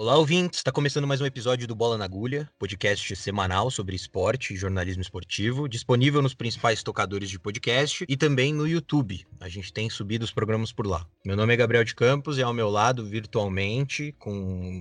Olá, ouvintes! Está começando mais um episódio do Bola na Agulha, podcast semanal sobre esporte e jornalismo esportivo, disponível nos principais tocadores de podcast e também no YouTube. A gente tem subido os programas por lá. Meu nome é Gabriel de Campos e ao meu lado, virtualmente, com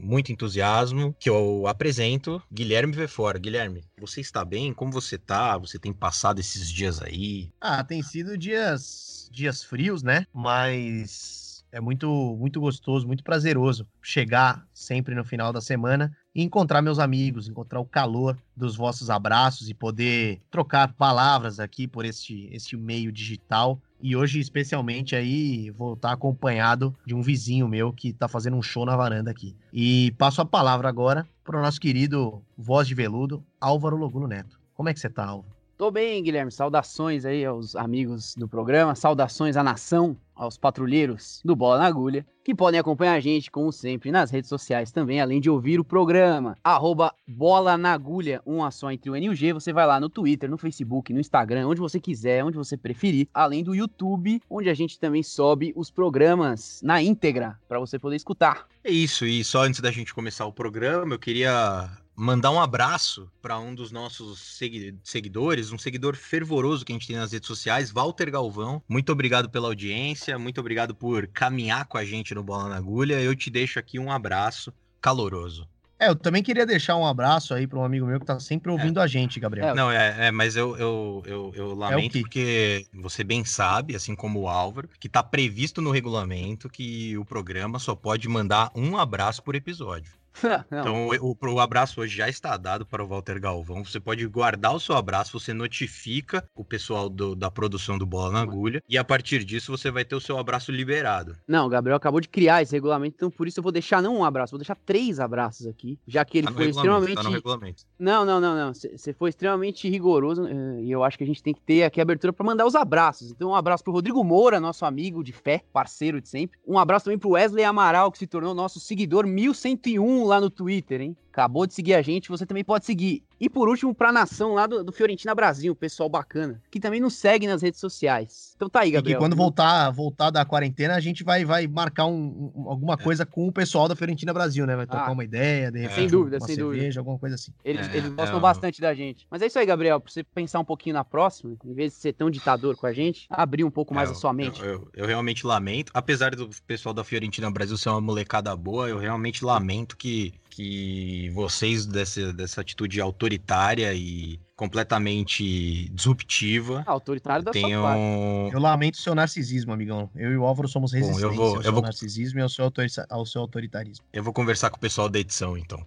muito entusiasmo, que eu apresento Guilherme Vefor. Guilherme, você está bem? Como você está? Você tem passado esses dias aí? Ah, tem sido dias, dias frios, né? Mas é muito, muito gostoso, muito prazeroso chegar sempre no final da semana e encontrar meus amigos, encontrar o calor dos vossos abraços e poder trocar palavras aqui por este, este meio digital. E hoje, especialmente, aí vou estar acompanhado de um vizinho meu que está fazendo um show na varanda aqui. E passo a palavra agora para o nosso querido voz de veludo, Álvaro Logulo Neto. Como é que você está, Álvaro? Tô bem, Guilherme. Saudações aí aos amigos do programa, saudações à nação, aos patrulheiros do Bola na Agulha, que podem acompanhar a gente, como sempre, nas redes sociais também, além de ouvir o programa. Arroba Bola na Agulha, só entre o N e o G. Você vai lá no Twitter, no Facebook, no Instagram, onde você quiser, onde você preferir, além do YouTube, onde a gente também sobe os programas na íntegra, para você poder escutar. É isso, e só antes da gente começar o programa, eu queria mandar um abraço para um dos nossos seguidores, um seguidor fervoroso que a gente tem nas redes sociais, Walter Galvão. Muito obrigado pela audiência, muito obrigado por caminhar com a gente no Bola na Agulha. Eu te deixo aqui um abraço caloroso. É, eu também queria deixar um abraço aí para um amigo meu que tá sempre ouvindo é. a gente, Gabriel. Não, é, é mas eu, eu, eu, eu é lamento é porque você bem sabe, assim como o Álvaro, que tá previsto no regulamento que o programa só pode mandar um abraço por episódio. então, o, o, abraço hoje já está dado para o Walter Galvão. Você pode guardar o seu abraço, você notifica o pessoal do, da produção do Bola na Agulha, e a partir disso você vai ter o seu abraço liberado. Não, o Gabriel acabou de criar esse regulamento, então por isso eu vou deixar não um abraço, vou deixar três abraços aqui, já que ele tá foi extremamente. Tá no regulamento. Não, não, não, não. Você foi extremamente rigoroso eh, e eu acho que a gente tem que ter aqui abertura para mandar os abraços. Então, um abraço pro Rodrigo Moura, nosso amigo de fé, parceiro de sempre. Um abraço também pro Wesley Amaral, que se tornou nosso seguidor 1101 lá no Twitter, hein? Acabou de seguir a gente, você também pode seguir e por último, pra nação lá do, do Fiorentina Brasil, pessoal bacana, que também nos segue nas redes sociais. Então tá aí, Gabriel. E que quando voltar, voltar da quarentena, a gente vai, vai marcar um, um alguma é. coisa com o pessoal da Fiorentina Brasil, né? Vai trocar ah, uma ideia, de repente, sem dúvida, uma sem cerveja, dúvida. alguma coisa assim. Eles, é, eles gostam é, bastante da gente. Mas é isso aí, Gabriel, pra você pensar um pouquinho na próxima, em vez de ser tão ditador com a gente, abrir um pouco mais é, a sua mente. Eu, eu, eu, realmente lamento, apesar do pessoal da Fiorentina Brasil ser uma molecada boa, eu realmente lamento que que vocês dessa, dessa atitude autoritária e completamente disruptiva. Ah, autoritário da tenham... sua parte. Eu lamento o seu narcisismo, amigão. Eu e o Álvaro somos resistentes Bom, eu vou, ao seu vou... narcisismo e ao seu, ao seu autoritarismo. Eu vou conversar com o pessoal da edição, então.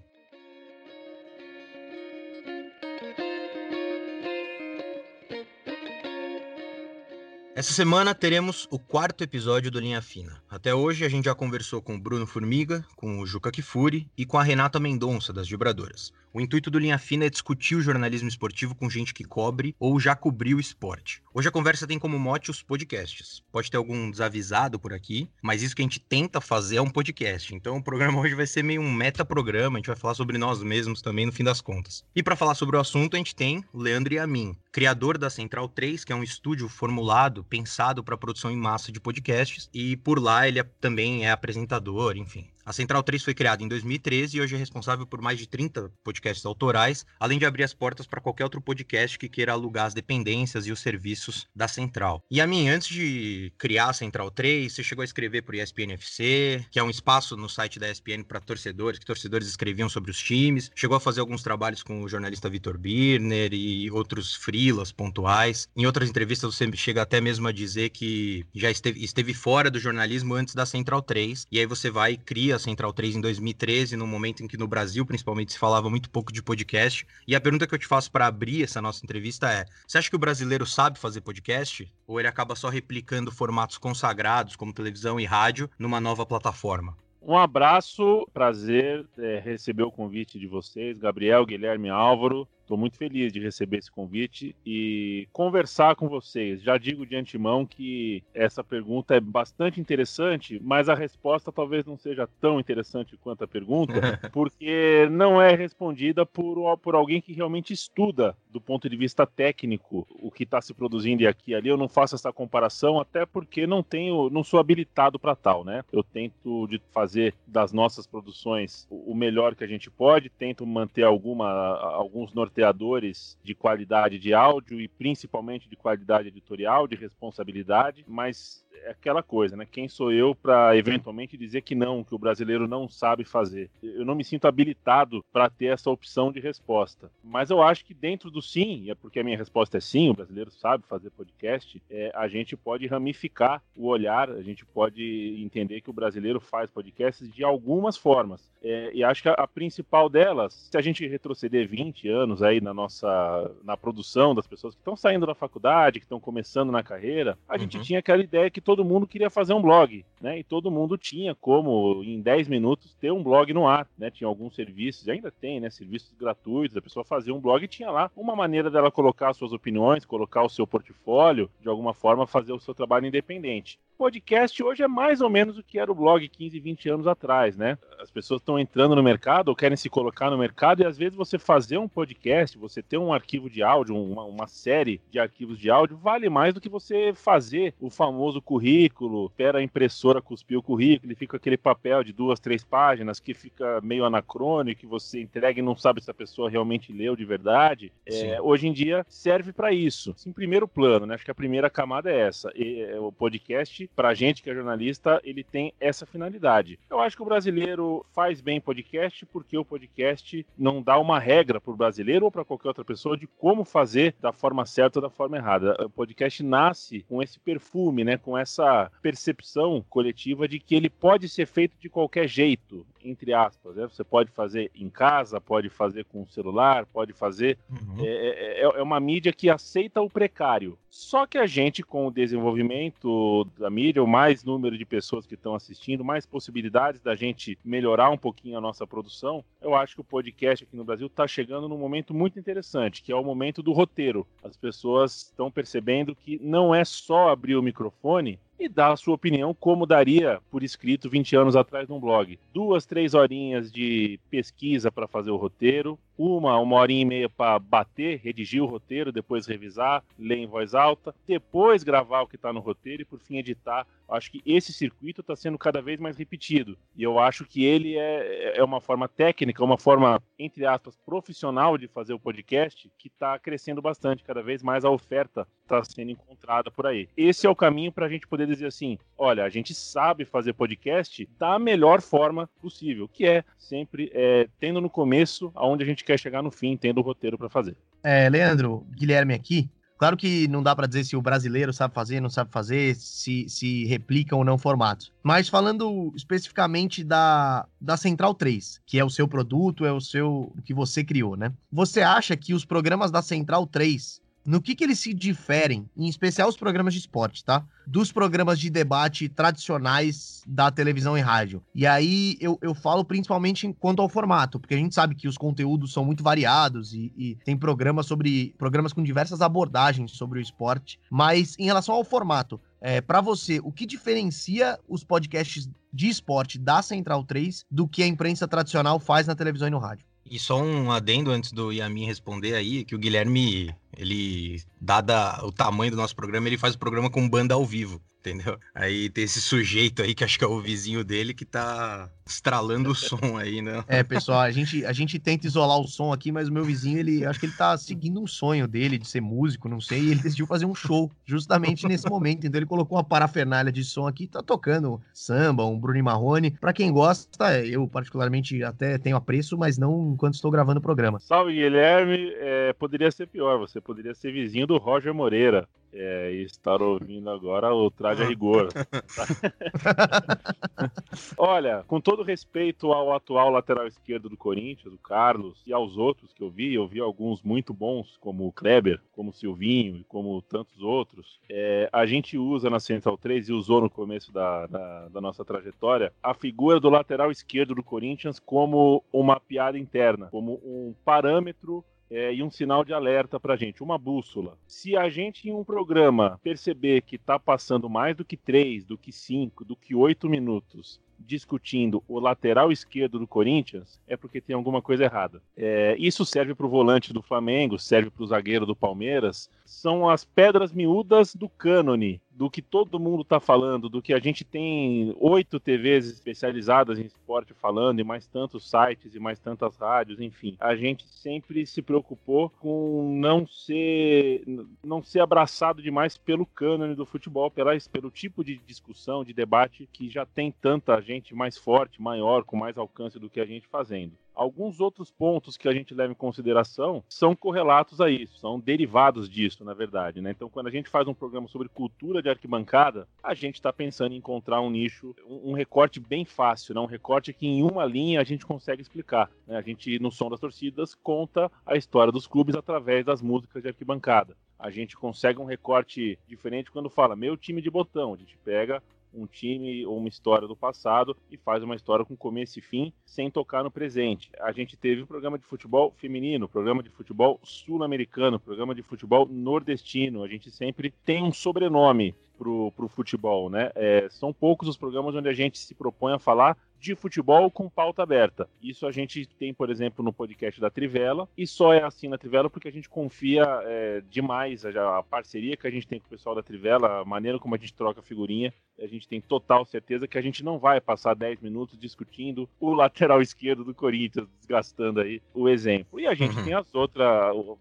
Essa semana teremos o quarto episódio do Linha Fina. Até hoje a gente já conversou com o Bruno Formiga, com o Juca Kifuri e com a Renata Mendonça, das Vibradoras. O intuito do Linha Fina é discutir o jornalismo esportivo com gente que cobre ou já cobriu esporte. Hoje a conversa tem como mote os podcasts. Pode ter algum desavisado por aqui, mas isso que a gente tenta fazer é um podcast. Então o programa hoje vai ser meio um meta-programa, a gente vai falar sobre nós mesmos também no fim das contas. E para falar sobre o assunto, a gente tem Leandro Yamin, criador da Central 3, que é um estúdio formulado, pensado para produção em massa de podcasts, e por lá ele é, também é apresentador, enfim. A Central 3 foi criada em 2013 e hoje é responsável por mais de 30 podcasts autorais, além de abrir as portas para qualquer outro podcast que queira alugar as dependências e os serviços da Central. E a mim, antes de criar a Central 3, você chegou a escrever para o ESPN FC, que é um espaço no site da ESPN para torcedores, que torcedores escreviam sobre os times. Chegou a fazer alguns trabalhos com o jornalista Vitor Birner e outros frilas pontuais. Em outras entrevistas você chega até mesmo a dizer que já esteve, esteve fora do jornalismo antes da Central 3, e aí você vai e cria a Central 3 em 2013, no momento em que no Brasil, principalmente, se falava muito pouco de podcast. E a pergunta que eu te faço para abrir essa nossa entrevista é: você acha que o brasileiro sabe fazer podcast? Ou ele acaba só replicando formatos consagrados, como televisão e rádio, numa nova plataforma? Um abraço, prazer é, receber o convite de vocês, Gabriel, Guilherme Álvaro. Estou muito feliz de receber esse convite e conversar com vocês. Já digo de antemão que essa pergunta é bastante interessante, mas a resposta talvez não seja tão interessante quanto a pergunta, porque não é respondida por, por alguém que realmente estuda do ponto de vista técnico o que está se produzindo aqui e ali. Eu não faço essa comparação, até porque não tenho, não sou habilitado para tal, né? Eu tento de fazer das nossas produções o melhor que a gente pode, tento manter alguma, alguns norte norteadores de qualidade de áudio e principalmente de qualidade editorial, de responsabilidade, mas é aquela coisa, né? Quem sou eu para eventualmente dizer que não, que o brasileiro não sabe fazer? Eu não me sinto habilitado para ter essa opção de resposta. Mas eu acho que dentro do sim, e é porque a minha resposta é sim, o brasileiro sabe fazer podcast, é, a gente pode ramificar o olhar, a gente pode entender que o brasileiro faz podcasts de algumas formas. É, e acho que a, a, principal delas, se a gente retroceder 20 anos aí na nossa na produção das pessoas que estão saindo da faculdade, que estão começando na carreira, a uhum. gente tinha aquela ideia que todo mundo queria fazer um blog, né? E todo mundo tinha como, em 10 minutos, ter um blog no ar, né? Tinha alguns serviços, ainda tem, né? Serviços gratuitos, a pessoa fazia um blog e tinha lá uma maneira dela colocar suas opiniões, colocar o seu portfólio, de alguma forma fazer o seu trabalho independente podcast hoje é mais ou menos o que era o blog 15, 20 anos atrás, né? As pessoas estão entrando no mercado ou querem se colocar no mercado e às vezes você fazer um podcast, você ter um arquivo de áudio, uma, uma série de arquivos de áudio, vale mais do que você fazer o famoso currículo, espera a impressora cuspir o currículo e fica aquele papel de duas, três páginas que fica meio anacrônico, que você entrega e não sabe se a pessoa realmente leu de verdade. É, hoje em dia serve para isso. Em primeiro plano, né? Acho que a primeira camada é essa. E, é, o podcast pra gente que é jornalista, ele tem essa finalidade. Eu acho que o brasileiro faz bem podcast porque o podcast não dá uma regra pro brasileiro ou para qualquer outra pessoa de como fazer da forma certa ou da forma errada. O podcast nasce com esse perfume, né, com essa percepção coletiva de que ele pode ser feito de qualquer jeito entre aspas. Né? Você pode fazer em casa, pode fazer com o celular, pode fazer. Uhum. É, é, é, é, uma mídia que aceita o precário. Só que a gente, com o desenvolvimento da mídia, o mais número de pessoas que estão assistindo, mais possibilidades da gente melhorar um pouquinho a nossa produção, eu acho que o podcast aqui no Brasil está chegando num momento muito interessante, que é o momento do roteiro. As pessoas estão percebendo que não é só abrir o microfone e dar a sua opinião como daria por escrito 20 anos atrás num blog. Duas, três horinhas de pesquisa para fazer o roteiro, uma, uma horinha e meia para bater, redigir o roteiro, depois revisar, ler em voz alta, depois gravar o que está no roteiro e por fim editar. Acho que esse circuito está sendo cada vez mais repetido. E eu acho que ele é, é uma forma técnica, uma forma, entre aspas, profissional de fazer o podcast que está crescendo bastante. Cada vez mais a oferta está sendo encontrada por aí. Esse é o caminho para a gente poder dizer assim: olha, a gente sabe fazer podcast da melhor forma possível, que é sempre é, tendo no começo aonde a gente quer chegar no fim, tendo o roteiro para fazer. É, Leandro, Guilherme aqui. Claro que não dá para dizer se o brasileiro sabe fazer, não sabe fazer, se, se replica ou não formatos. Mas falando especificamente da, da Central 3, que é o seu produto, é o seu que você criou, né? Você acha que os programas da Central 3 no que, que eles se diferem, em especial os programas de esporte, tá? Dos programas de debate tradicionais da televisão e rádio. E aí eu, eu falo principalmente quanto ao formato, porque a gente sabe que os conteúdos são muito variados e, e tem programas sobre programas com diversas abordagens sobre o esporte. Mas em relação ao formato, é, para você, o que diferencia os podcasts de esporte da Central 3 do que a imprensa tradicional faz na televisão e no rádio? E só um adendo antes do Yamin responder aí, que o Guilherme, ele, dada o tamanho do nosso programa, ele faz o programa com banda ao vivo entendeu? Aí tem esse sujeito aí que acho que é o vizinho dele que tá estralando o som aí, né? É, pessoal, a gente, a gente tenta isolar o som aqui, mas o meu vizinho, ele acho que ele tá seguindo um sonho dele de ser músico, não sei, e ele decidiu fazer um show justamente nesse momento. Então ele colocou uma parafernália de som aqui, tá tocando samba, um Bruno Marrone. Para quem gosta, eu particularmente até tenho apreço, mas não enquanto estou gravando o programa. Salve, Guilherme. É, poderia ser pior, você poderia ser vizinho do Roger Moreira. É, e estar ouvindo agora o traje a rigor. Olha, com todo respeito ao atual lateral esquerdo do Corinthians, o Carlos, e aos outros que eu vi, eu vi alguns muito bons, como o Kleber, como o Silvinho e como tantos outros. É, a gente usa na Central 3 e usou no começo da, da, da nossa trajetória a figura do lateral esquerdo do Corinthians como uma piada interna, como um parâmetro é, e um sinal de alerta para a gente, uma bússola. Se a gente em um programa perceber que está passando mais do que três, do que cinco, do que oito minutos discutindo o lateral esquerdo do Corinthians, é porque tem alguma coisa errada. É, isso serve para o volante do Flamengo, serve para o zagueiro do Palmeiras. São as pedras miúdas do cânone do que todo mundo está falando, do que a gente tem oito TVs especializadas em esporte falando, e mais tantos sites e mais tantas rádios, enfim. A gente sempre se preocupou com não ser não ser abraçado demais pelo cânone do futebol, pela, pelo tipo de discussão, de debate que já tem tanta gente mais forte, maior, com mais alcance do que a gente fazendo. Alguns outros pontos que a gente leva em consideração são correlatos a isso, são derivados disso, na verdade. Né? Então, quando a gente faz um programa sobre cultura de arquibancada, a gente está pensando em encontrar um nicho, um, recorte bem fácil, né? um recorte que em uma linha a gente consegue explicar. Né? A gente, no Som das Torcidas, conta a história dos clubes através das músicas de arquibancada. A gente consegue um recorte diferente quando fala meu time de botão. A gente pega um time ou uma história do passado e faz uma história com começo e fim, sem tocar no presente. A gente teve um programa de futebol feminino, programa de futebol sul-americano, programa de futebol nordestino. A gente sempre tem um sobrenome pro, pro futebol, né? É, são poucos os programas onde a gente se propõe a falar de futebol com pauta aberta. Isso a gente tem, por exemplo, no podcast da Trivela, e só é assim na Trivela porque a gente confia é, demais a, a, parceria que a gente tem com o pessoal da Trivela, a maneira como a gente troca figurinha, a gente tem total certeza que a gente não vai passar 10 minutos discutindo o lateral esquerdo do Corinthians, desgastando aí o exemplo. E a gente uhum. tem as outras,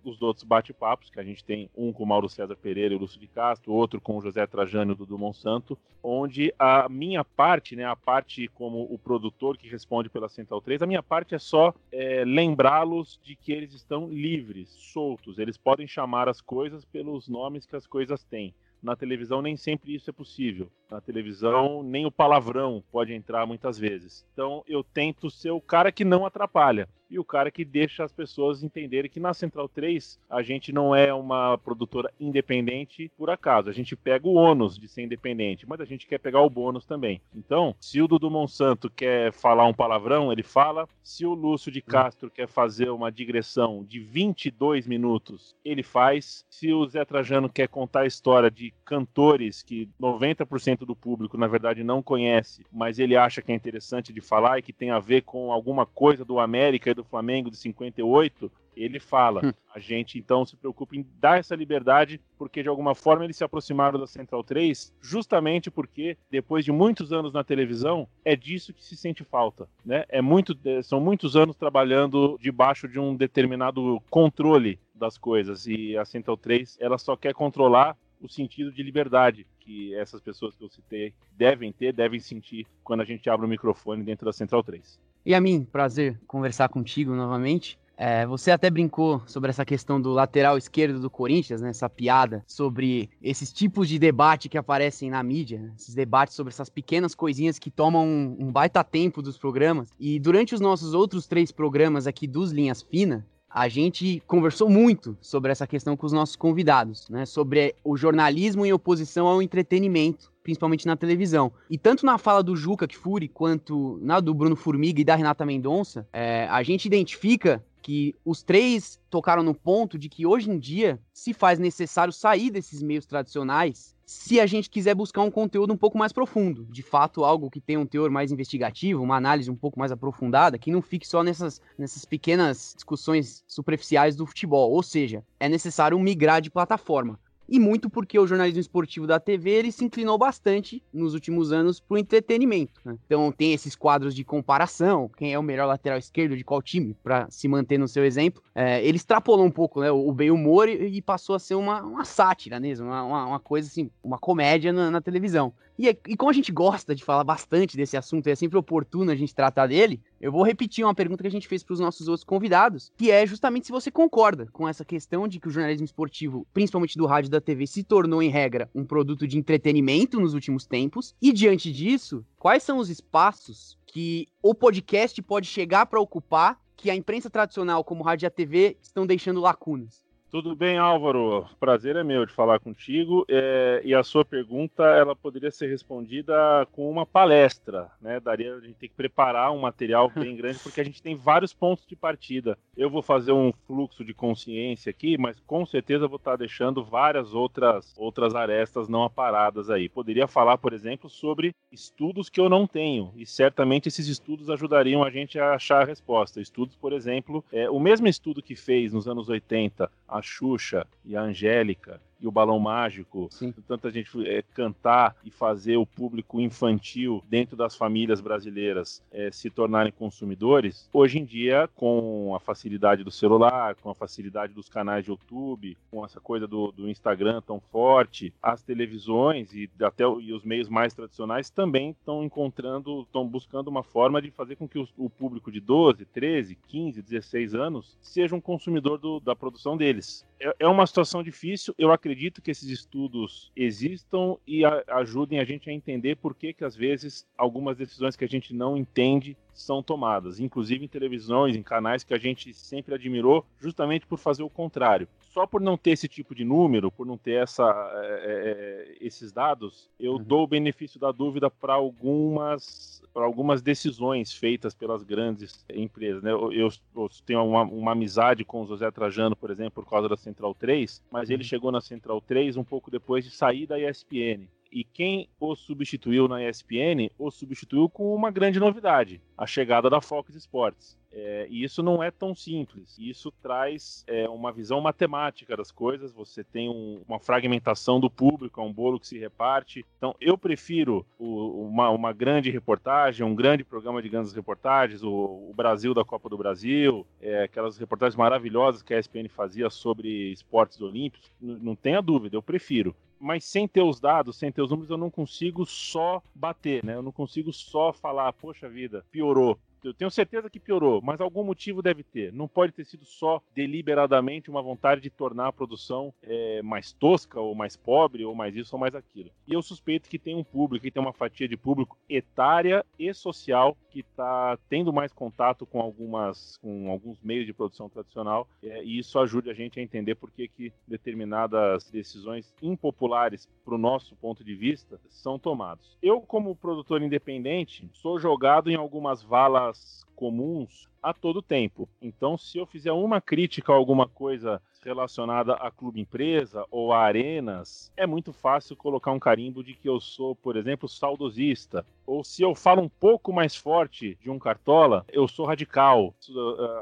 os outros bate-papos, que a gente tem um com o Mauro César Pereira e o Lúcio de Castro, outro com o José Trajano do Monsanto, onde a minha parte, né, a parte como o produtor que responde pela Central 3, a minha parte é só é, lembrá-los de que eles estão livres, soltos. Eles podem chamar as coisas pelos nomes que as coisas têm. Na televisão nem sempre isso é possível. Na televisão nem o palavrão pode entrar muitas vezes. Então eu tento ser o cara que não atrapalha e o cara que deixa as pessoas entenderem que na Central 3 a gente não é uma produtora independente por acaso. A gente pega o ônus de ser independente, mas a gente quer pegar o bônus também. Então, se o Dudu Monsanto quer falar um palavrão, ele fala. Se o Lúcio de Castro quer fazer uma digressão de 22 minutos, ele faz. Se o Zé Trajano quer contar a história de cantores que 90% do público, na verdade, não conhece, mas ele acha que é interessante de falar e que tem a ver com alguma coisa do América e do do Flamengo de 58, ele fala. Hum. A gente então se preocupa em dar essa liberdade, porque de alguma forma eles se aproximaram da Central 3, justamente porque depois de muitos anos na televisão, é disso que se sente falta, né? É muito, é, são muitos anos trabalhando debaixo de um determinado controle das coisas e a Central 3, ela só quer controlar o sentido de liberdade que essas pessoas que eu citei devem ter, devem sentir quando a gente abre o microfone dentro da Central 3. E a mim, prazer conversar contigo novamente. É, você até brincou sobre essa questão do lateral esquerdo do Corinthians, né? Essa piada sobre esses tipos de debate que aparecem na mídia, né? esses debates sobre essas pequenas coisinhas que tomam um, baita tempo dos programas. E durante os nossos outros três programas aqui dos Linhas Fina, a gente conversou muito sobre essa questão com os nossos convidados, né? Sobre o jornalismo em oposição ao entretenimento, principalmente na televisão. E tanto na fala do Juca Kfouri quanto na do Bruno Formiga e da Renata Mendonça, é, a gente identifica que os três tocaram no ponto de que hoje em dia se faz necessário sair desses meios tradicionais se a gente quiser buscar um conteúdo um pouco mais profundo, de fato algo que tenha um teor mais investigativo, uma análise um pouco mais aprofundada, que não fique só nessas, nessas pequenas discussões superficiais do futebol. Ou seja, é necessário migrar de plataforma e muito porque o jornalismo esportivo da TV ele se inclinou bastante nos últimos anos para o entretenimento. Né? Então tem esses quadros de comparação, quem é o melhor lateral esquerdo de qual time, para se manter no seu exemplo. É, ele extrapolou um pouco né, o bem humor e, e, passou a ser uma, uma sátira mesmo, uma, uma, coisa assim, uma comédia na, na televisão. E, e, como a gente gosta de falar bastante desse assunto, e é sempre oportuno a gente tratar dele, eu vou repetir uma pergunta que a gente fez para os nossos outros convidados, que é justamente se você concorda com essa questão de que o jornalismo esportivo, principalmente do rádio e da TV, se tornou, em regra, um produto de entretenimento nos últimos tempos. E diante disso, quais são os espaços que o podcast pode chegar para ocupar que a imprensa tradicional, como rádio e a TV, estão deixando lacunas? Tudo bem, Álvaro? Prazer é meu de falar contigo. É, e a sua pergunta, ela poderia ser respondida com uma palestra, né? Daria a gente tem que preparar um material bem grande porque a gente tem vários pontos de partida. Eu vou fazer um fluxo de consciência aqui, mas com certeza vou estar deixando várias outras outras arestas não aparadas aí. Poderia falar, por exemplo, sobre estudos que eu não tenho e certamente esses estudos ajudariam a gente a achar a resposta. Estudos, por exemplo, é, o mesmo estudo que fez nos anos 80 a Xuxa e a Angélica e o Balão Mágico, Sim. tanta gente é, cantar e fazer o público infantil dentro das famílias brasileiras é, se tornarem consumidores, hoje em dia, com a facilidade do celular, com a facilidade dos canais de YouTube, com essa coisa do, do Instagram tão forte, as televisões e até e os meios mais tradicionais também estão encontrando, estão buscando uma forma de fazer com que o, o, público de 12, 13, 15, 16 anos seja um consumidor do, da produção deles. É, é uma situação difícil, eu acredito que esses estudos existam e a, ajudem a gente a entender por que, que, às vezes, algumas decisões que a gente não entende são tomadas, inclusive em televisões, em canais que a gente sempre admirou, justamente por fazer o contrário. Só por não ter esse tipo de número, por não ter essa, é, é, esses dados, eu uhum. dou o benefício da dúvida para algumas, algumas decisões feitas pelas grandes empresas. Né? Eu, eu, eu tenho uma, uma, amizade com o José Trajano, por exemplo, por causa da Central 3, mas uhum. ele chegou na Central 3 um pouco depois de sair da ESPN. E quem o substituiu na ESPN, o substituiu com uma grande novidade: a chegada da Fox Sports. É, e isso não é tão simples. Isso traz é, uma visão matemática das coisas. Você tem um, uma fragmentação do público, é um bolo que se reparte. Então, eu prefiro o, uma, uma, grande reportagem, um grande programa de grandes reportagens, o, o Brasil da Copa do Brasil, é, aquelas reportagens maravilhosas que a ESPN fazia sobre esportes olímpicos. não tenha dúvida, eu prefiro mas sem ter os dados, sem ter os números, eu não consigo só bater, né? Eu não consigo só falar, poxa vida, piorou eu tenho certeza que piorou, mas algum motivo deve ter. Não pode ter sido só deliberadamente uma vontade de tornar a produção é, mais tosca, ou mais pobre, ou mais isso ou mais aquilo. E eu suspeito que tem um público, que tem uma fatia de público etária e social que está tendo mais contato com algumas, com alguns meios de produção tradicional, é, e isso ajuda a gente a entender por que, que determinadas decisões impopulares, para o nosso ponto de vista, são tomadas. Eu, como produtor independente, sou jogado em algumas valas comuns a todo tempo. Então, se eu fizer uma crítica a alguma coisa relacionada a clube empresa ou a arenas, é muito fácil colocar um carimbo de que eu sou, por exemplo, saudosista. Ou se eu falo um pouco mais forte de um cartola, eu sou radical.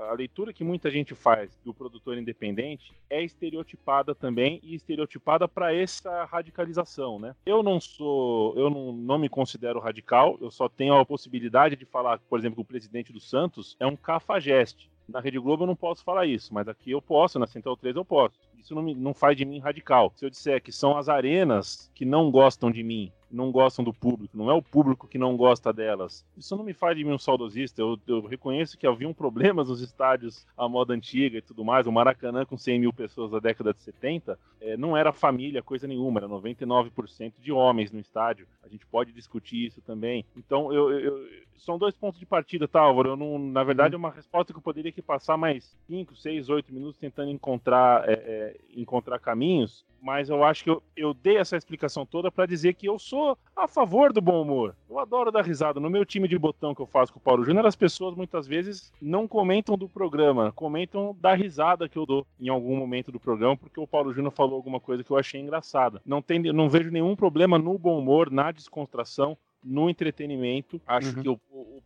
A leitura que muita gente faz do produtor independente é estereotipada também e estereotipada para essa radicalização, né? Eu não sou, eu não, não me considero radical, eu só tenho a possibilidade de falar, por exemplo, que o presidente do Santos é um cafajeste. Na Rede Globo eu não posso falar isso, mas aqui eu posso, na Central 3 eu posso. Isso não, me, não faz de mim radical. Se eu disser que são as arenas que não gostam de mim, não gostam do público, não é o público que não gosta delas. Isso não me faz de mim um saudosista. Eu, eu reconheço que haviam problemas nos estádios à moda antiga e tudo mais. O Maracanã, com 100 mil pessoas da década de 70, é, não era família, coisa nenhuma, era 99% de homens no estádio. A gente pode discutir isso também. Então, eu, eu, são dois pontos de partida, tá, Álvaro? Eu não, na verdade, é uma resposta que eu poderia que passar mais 5, 6, 8 minutos tentando encontrar, é, é, encontrar caminhos mas eu acho que eu, eu dei essa explicação toda para dizer que eu sou a favor do bom humor. Eu adoro dar risada. No meu time de botão que eu faço com o Paulo Júnior, as pessoas muitas vezes não comentam do programa, comentam da risada que eu dou em algum momento do programa, porque o Paulo Júnior falou alguma coisa que eu achei engraçada. Não, tem, não vejo nenhum problema no bom humor, na descontração no entretenimento. Acho uhum. que o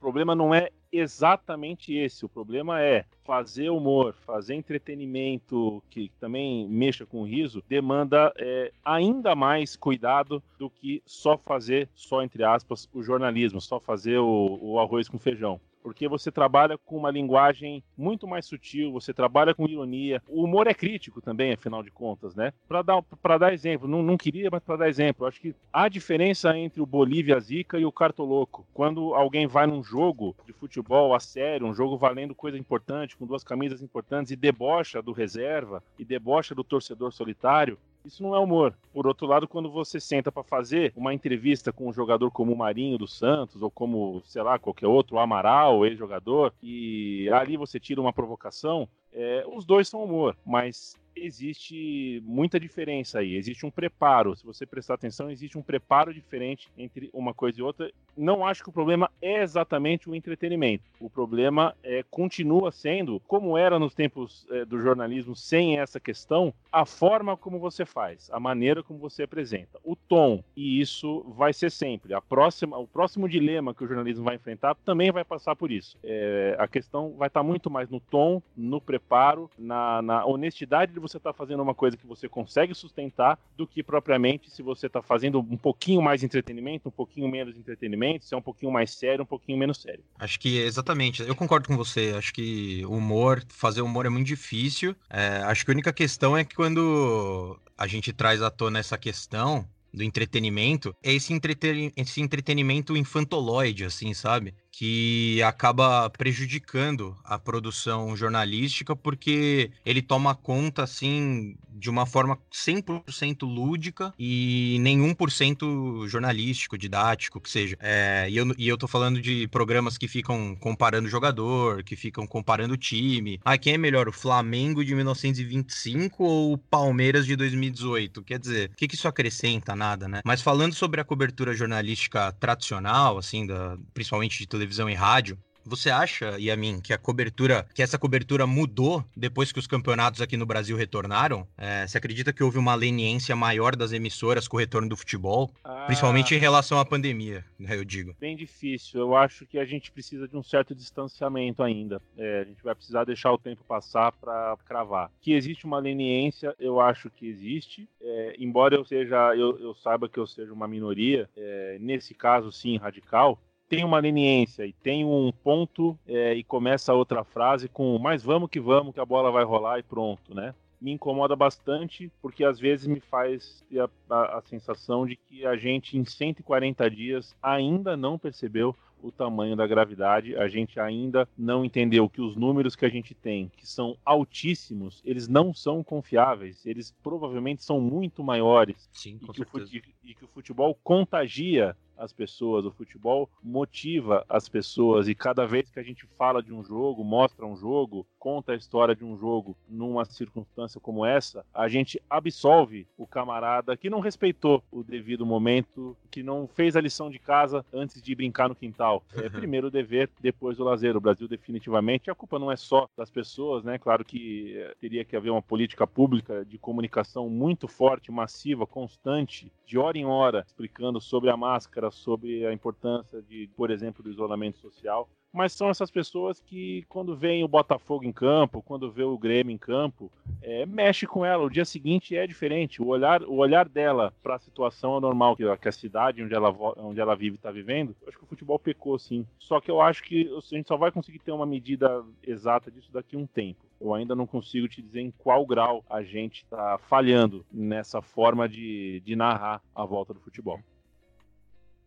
problema não é exatamente esse. O problema é fazer humor, fazer entretenimento que também mexa com o riso, demanda é, ainda mais cuidado do que só fazer, só entre aspas, o jornalismo, só fazer o, o arroz com feijão porque você trabalha com uma linguagem muito mais sutil, você trabalha com ironia. O humor é crítico também, afinal de contas, né? Para dar, dar exemplo, não, não queria, mas para dar exemplo, acho que há diferença entre o Bolívia Zica e o Cartoloco. Quando alguém vai num jogo de futebol a sério, um jogo valendo coisa importante, com duas camisas importantes, e debocha do reserva, e debocha do torcedor solitário, isso não é humor. Por outro lado, quando você senta para fazer uma entrevista com um jogador como o Marinho do Santos, ou como, sei lá, qualquer outro, o Amaral, ex-jogador, e ali você tira uma provocação, é, os dois são humor, mas existe muita diferença aí. Existe um preparo. Se você prestar atenção, existe um preparo diferente entre uma coisa e outra. Não acho que o problema é exatamente o entretenimento. O problema é continua sendo, como era nos tempos é, do jornalismo sem essa questão, a forma como você faz, a maneira como você apresenta, o tom. E isso vai ser sempre. A próxima, o próximo dilema que o jornalismo vai enfrentar também vai passar por isso. É, a questão vai estar muito mais no tom, no preparo, na, na honestidade de você estar tá fazendo uma coisa que você consegue sustentar, do que propriamente se você está fazendo um pouquinho mais entretenimento, um pouquinho menos entretenimento, se é um pouquinho mais sério, um pouquinho menos sério. Acho que exatamente. Eu concordo com você. Acho que humor, fazer humor é muito difícil. É, acho que a única questão é que quando a gente traz à tona essa questão, do entretenimento é esse, entreten esse entretenimento infantoloide, assim, sabe? Que acaba prejudicando a produção jornalística porque ele toma conta assim de uma forma 100% lúdica e nenhum por cento jornalístico, didático, que seja. É, e, eu, e eu tô falando de programas que ficam comparando jogador, que ficam comparando time. Ah, quem é melhor, o Flamengo de 1925 ou o Palmeiras de 2018? Quer dizer, o que, que isso acrescenta? Nada, né? Mas falando sobre a cobertura jornalística tradicional, assim, da, principalmente de televisão, televisão e rádio, você acha, Yamin, que a cobertura, que essa cobertura mudou depois que os campeonatos aqui no Brasil retornaram? É, você acredita que houve uma leniência maior das emissoras com o retorno do futebol? Ah, principalmente em relação à pandemia, né, eu digo. Bem difícil. Eu acho que a gente precisa de um certo distanciamento ainda. É, a gente vai precisar deixar o tempo passar para cravar. Que existe uma leniência, eu acho que existe. É, embora eu seja, eu, eu, saiba que eu seja uma minoria, é, nesse caso sim radical, tem uma leniência e tem um ponto é, e começa outra frase com mas vamos que vamos, que a bola vai rolar e pronto, né? Me incomoda bastante porque às vezes me faz ter a, a, a sensação de que a gente em 140 dias ainda não percebeu o tamanho da gravidade, a gente ainda não entendeu que os números que a gente tem, que são altíssimos, eles não são confiáveis, eles provavelmente são muito maiores. Sim, e, que e que o futebol contagia as pessoas, o futebol motiva as pessoas e cada vez que a gente fala de um jogo, mostra um jogo, conta a história de um jogo numa circunstância como essa, a gente absolve o camarada que não respeitou o devido momento, que não fez a lição de casa antes de brincar no quintal. É primeiro o dever, depois o lazer. O Brasil definitivamente, a culpa não é só das pessoas, né? Claro que eh, teria que haver uma política pública de comunicação muito forte, massiva, constante, de hora em hora, explicando sobre a máscara, sobre a importância de, por exemplo, do isolamento social. Mas são essas pessoas que, quando veem o Botafogo em campo, quando vê o Grêmio em campo, é, mexe com ela. O dia seguinte é diferente. O olhar, o olhar dela para a situação anormal que, que a cidade onde ela, onde ela vive está vivendo, acho que o futebol pecou sim. Só que eu acho que a gente só vai conseguir ter uma medida exata disso daqui a um tempo. Eu ainda não consigo te dizer em qual grau a gente está falhando nessa forma de, de narrar a volta do futebol.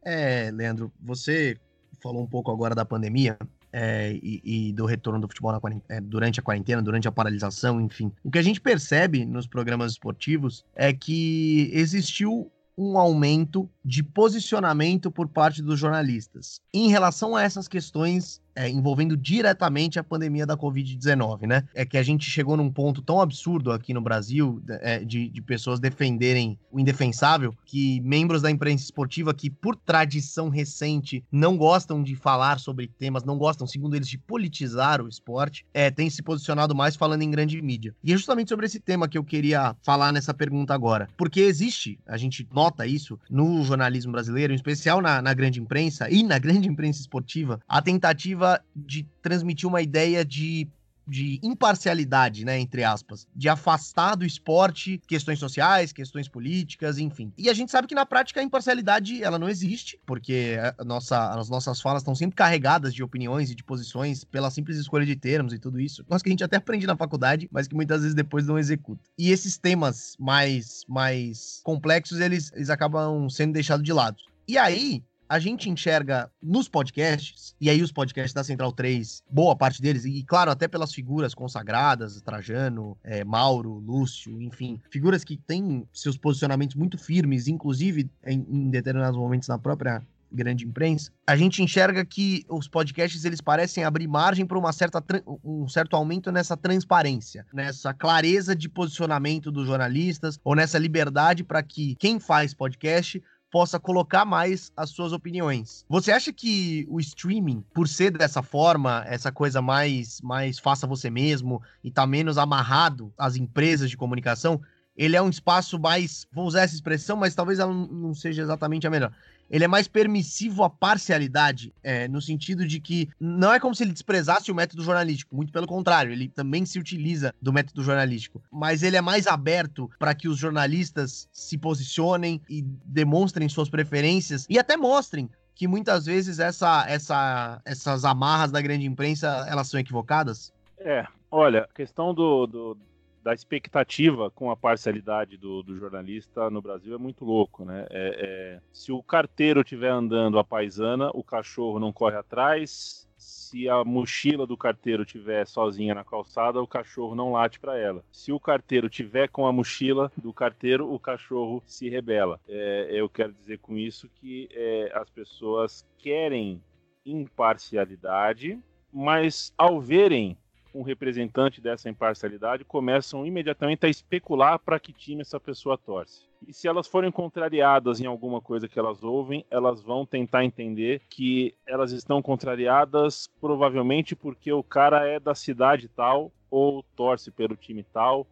É, Leandro, você falou um pouco agora da pandemia. É, e, e, do retorno do futebol é, durante a quarentena, durante a paralisação, enfim. O que a gente percebe nos programas esportivos é que existiu um aumento de posicionamento por parte dos jornalistas em relação a essas questões é, envolvendo diretamente a pandemia da Covid-19, né? É que a gente chegou num ponto tão absurdo aqui no Brasil é, de, de, pessoas defenderem o indefensável que membros da imprensa esportiva que, por tradição recente, não gostam de falar sobre temas, não gostam, segundo eles, de politizar o esporte, é, têm se posicionado mais falando em grande mídia. E é justamente sobre esse tema que eu queria falar nessa pergunta agora. Porque existe, a gente nota isso no jornalismo brasileiro, em especial na, na grande imprensa e na grande imprensa esportiva, a tentativa de transmitir uma ideia de de imparcialidade, né, entre aspas, de afastar do esporte questões sociais, questões políticas, enfim. E a gente sabe que na prática a imparcialidade ela não existe, porque a nossa, as nossas falas estão sempre carregadas de opiniões e de posições pela simples escolha de termos e tudo isso. Nós que a gente até aprende na faculdade, mas que muitas vezes depois não executa. E esses temas mais mais complexos, eles, eles acabam sendo deixados de lado. E aí, a gente enxerga nos podcasts, e aí os podcasts da Central 3, boa parte deles, e claro, até pelas figuras consagradas, Trajano, é, Mauro, Lúcio, enfim, figuras que têm seus posicionamentos muito firmes, inclusive em, em determinados momentos na própria grande imprensa, a gente enxerga que os podcasts eles parecem abrir margem para uma certa um certo aumento nessa transparência, nessa clareza de posicionamento dos jornalistas ou nessa liberdade para que quem faz podcast possa colocar mais as suas opiniões. Você acha que o streaming, por ser dessa forma, essa coisa mais mais faça você mesmo e tá menos amarrado às empresas de comunicação, ele é um espaço mais, vou usar essa expressão, mas talvez ela não seja exatamente a melhor. Ele é mais permissivo à parcialidade, é, no sentido de que não é como se ele desprezasse o método jornalístico, muito pelo contrário, ele também se utiliza do método jornalístico, mas ele é mais aberto para que os jornalistas se posicionem e demonstrem suas preferências e até mostrem que muitas vezes essa, essa, essas amarras da grande imprensa elas são equivocadas? É, olha, a questão do, do da expectativa com a parcialidade do, do, jornalista no Brasil é muito louco, né? É, é, se o carteiro estiver andando a paisana, o cachorro não corre atrás. Se a mochila do carteiro estiver sozinha na calçada, o cachorro não late para ela. Se o carteiro tiver com a mochila do carteiro, o cachorro se rebela. É, eu quero dizer com isso que é, as pessoas querem imparcialidade, mas ao verem um representante dessa imparcialidade começam imediatamente a especular para que time essa pessoa torce. E se elas forem contrariadas em alguma coisa que elas ouvem, elas vão tentar entender que elas estão contrariadas provavelmente porque o cara é da cidade tal, ou torce pelo time tal,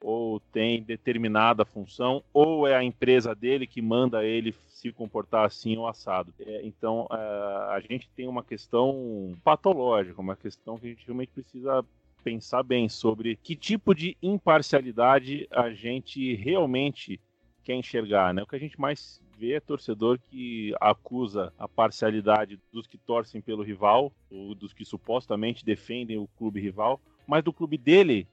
ou tem determinada função, ou é a empresa dele que manda ele se comportar assim ou assado. É, então, a, é, a gente tem uma questão patológica, uma questão que a gente realmente precisa pensar bem sobre que tipo de imparcialidade a gente realmente quer enxergar, né? O que a gente mais vê é torcedor que acusa a parcialidade dos que torcem pelo rival, ou dos que supostamente defendem o clube rival, mas do clube dele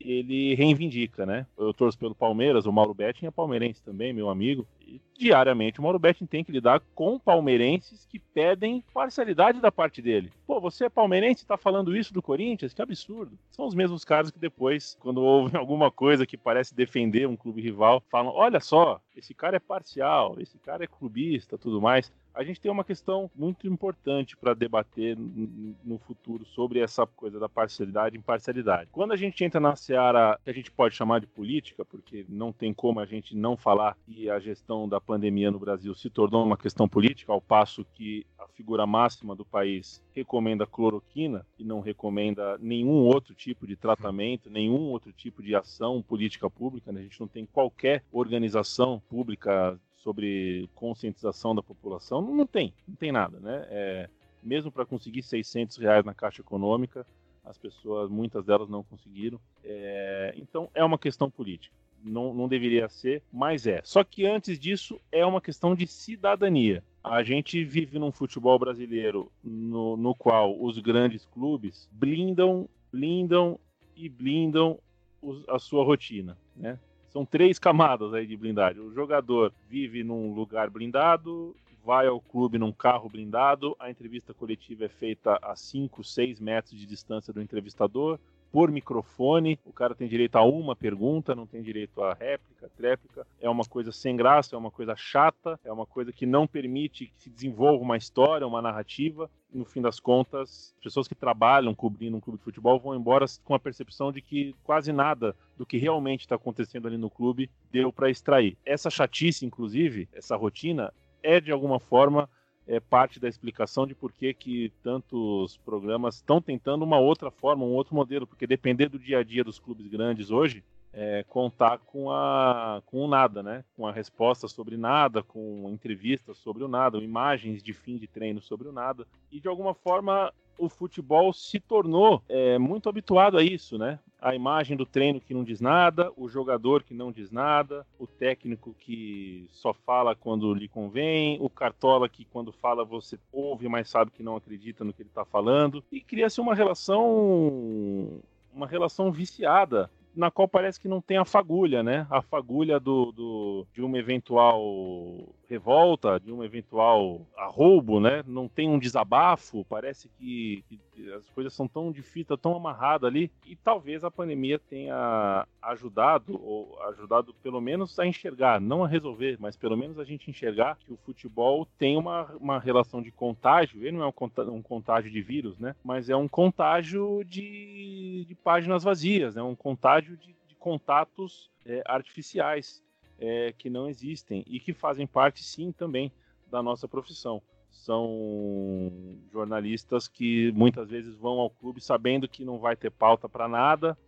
ele reivindica, né? Eu torço pelo Palmeiras, o Mauro Betting é palmeirense também, meu amigo. E, diariamente o Mauro Betting tem que lidar com palmeirenses que pedem parcialidade da parte dele. Pô, você é palmeirense e tá falando isso do Corinthians? Que absurdo. São os mesmos caras que depois, quando ouvem alguma coisa que parece defender um clube rival, falam: olha só, esse cara é parcial, esse cara é clubista, tudo mais a gente tem uma questão muito importante para debater no futuro sobre essa coisa da parcialidade e imparcialidade. Quando a gente entra na seara que a gente pode chamar de política, porque não tem como a gente não falar que a gestão da pandemia no Brasil se tornou uma questão política, ao passo que a figura máxima do país recomenda cloroquina e não recomenda nenhum outro tipo de tratamento, nenhum outro tipo de ação política pública. Né? A gente não tem qualquer organização pública sobre conscientização da população, não tem, não tem nada, né? É, mesmo para conseguir 600 reais na Caixa Econômica, as pessoas, muitas delas não conseguiram. É, então, é uma questão política. Não, não deveria ser, mas é. Só que antes disso, é uma questão de cidadania. A gente vive num futebol brasileiro no, no qual os grandes clubes blindam, blindam e blindam os, a sua rotina, né? São três camadas aí de blindagem. O jogador vive num lugar blindado, vai ao clube num carro blindado, a entrevista coletiva é feita a 5, 6 metros de distância do entrevistador, por microfone, o cara tem direito a uma pergunta, não tem direito a réplica, tréplica. É uma coisa sem graça, é uma coisa chata, é uma coisa que não permite que se desenvolva uma história, uma narrativa. No fim das contas, pessoas que trabalham cobrindo um clube de futebol vão embora com a percepção de que quase nada do que realmente está acontecendo ali no clube deu para extrair. Essa chatice, inclusive, essa rotina, é de alguma forma é parte da explicação de por que, tantos programas estão tentando uma outra forma, um outro modelo, porque depender do dia a dia dos clubes grandes hoje, é, contar com, a, com o nada, né? Com a resposta sobre nada, com entrevistas sobre o nada, imagens de fim de treino sobre o nada. E de alguma forma o futebol se tornou é, muito habituado a isso, né? A imagem do treino que não diz nada, o jogador que não diz nada, o técnico que só fala quando lhe convém, o cartola que quando fala você ouve, mas sabe que não acredita no que ele está falando. E cria-se uma relação uma relação viciada na qual parece que não tem a fagulha, né? A fagulha do, do, de uma eventual revolta, de um eventual arroubo, né? Não tem um desabafo, parece que, que as coisas são tão de fita, tão amarradas ali, e talvez a pandemia tenha ajudado, ou ajudado pelo menos a enxergar, não a resolver, mas pelo menos a gente enxergar que o futebol tem uma, uma relação de contágio, ele não é um contágio de vírus, né? Mas é um contágio de, de páginas vazias, né? Um contágio de, de contatos é, artificiais é, que não existem e que fazem parte, sim, também da nossa profissão. São jornalistas que muitas vezes vão ao clube sabendo que não vai ter pauta para nada,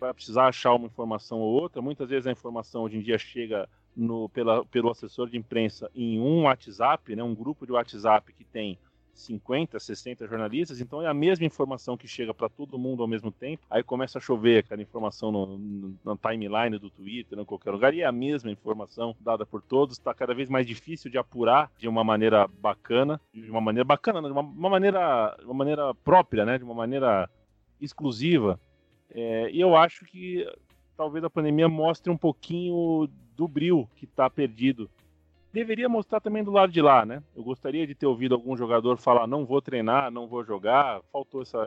vai precisar achar uma informação ou outra. Muitas vezes a informação hoje em dia chega no, pela, pelo assessor de imprensa em um WhatsApp, né, um grupo de WhatsApp que tem 50, 60 jornalistas, então é a mesma informação que chega para todo mundo ao mesmo tempo. Aí começa a chover aquela informação no, no, na timeline do Twitter, em qualquer lugar, e é a mesma informação dada por todos. Está cada vez mais difícil de apurar de uma maneira bacana, de uma maneira bacana, de uma, uma maneira, uma maneira própria, né? De uma maneira exclusiva. É, e eu acho que talvez a pandemia mostre um pouquinho do bril que está perdido deveria mostrar também do lado de lá, né? Eu gostaria de ter ouvido algum jogador falar: não vou treinar, não vou jogar. Faltou essa,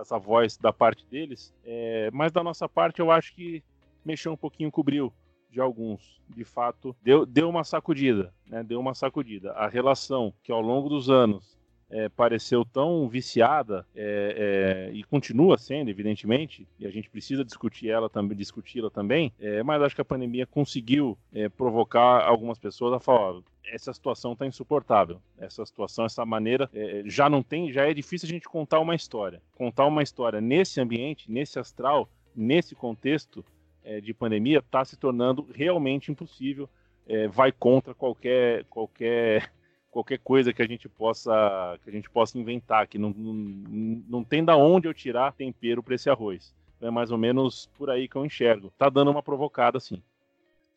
essa voz da parte deles. É, mas da nossa parte, eu acho que mexeu um pouquinho bril de alguns. De fato, deu, deu uma sacudida, né? Deu uma sacudida. A relação que ao longo dos anos é, pareceu tão viciada é, é, e continua sendo, evidentemente, e a gente precisa discutir ela também, discuti-la também, é, mas acho que a pandemia conseguiu é, provocar algumas pessoas a falar. essa situação está insuportável. Essa situação, essa maneira, é, já não tem, já é difícil a gente contar uma história. Contar uma história nesse ambiente, nesse astral, nesse contexto de pandemia, está se tornando realmente impossível. vai contra qualquer qualquer qualquer coisa que a gente possa que a gente possa inventar, que não, não, não tem da onde eu tirar tempero para esse arroz. É mais ou menos por aí que eu enxergo. Tá dando uma provocada, sim.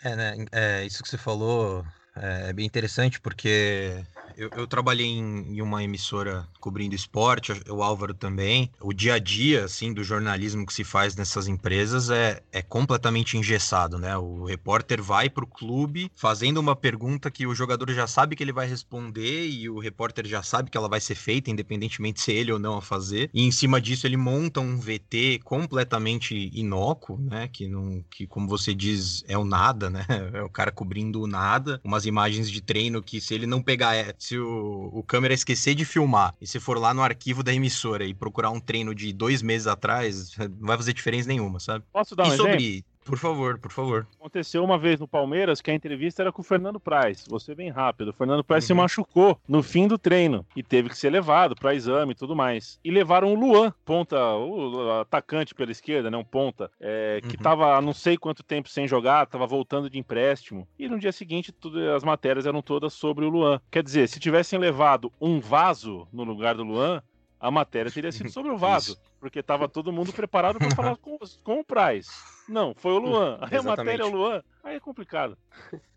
É, né? É, isso que você falou é, é bem interessante porque eu, eu trabalhei em, em, uma emissora cobrindo esporte, o Álvaro também. O dia a dia, assim, do jornalismo que se faz nessas empresas é, é completamente engessado, né? O repórter vai pro clube fazendo uma pergunta que o jogador já sabe que ele vai responder e o repórter já sabe que ela vai ser feita, independentemente se ele ou não a fazer. E em cima disso ele monta um VT completamente inócuo, né? Que, não, que como você diz, é o nada, né? É o cara cobrindo o nada. Umas imagens de treino que se ele não pegar é, se o, o câmera esquecer de filmar e se for lá no arquivo da emissora e procurar um treino de dois meses atrás, não vai fazer diferença nenhuma, sabe? Posso dar um e exemplo? Por favor, por favor. Aconteceu uma vez no Palmeiras que a entrevista era com o Fernando Praz. Você bem rápido. O Fernando Praz uhum. se machucou no fim do treino e teve que ser levado para exame e tudo mais. E levaram o Luan, ponta, o atacante pela esquerda, né? Um ponta, é, que uhum. tava há não sei quanto tempo sem jogar, tava voltando de empréstimo. E no dia seguinte, tudo, as matérias eram todas sobre o Luan. Quer dizer, se tivessem levado um vaso no lugar do Luan, a matéria teria sido sobre o vaso. Porque tava todo mundo preparado para falar com, com o Price. Não, foi o Luan. Aí a matéria é o Luan. Aí é complicado.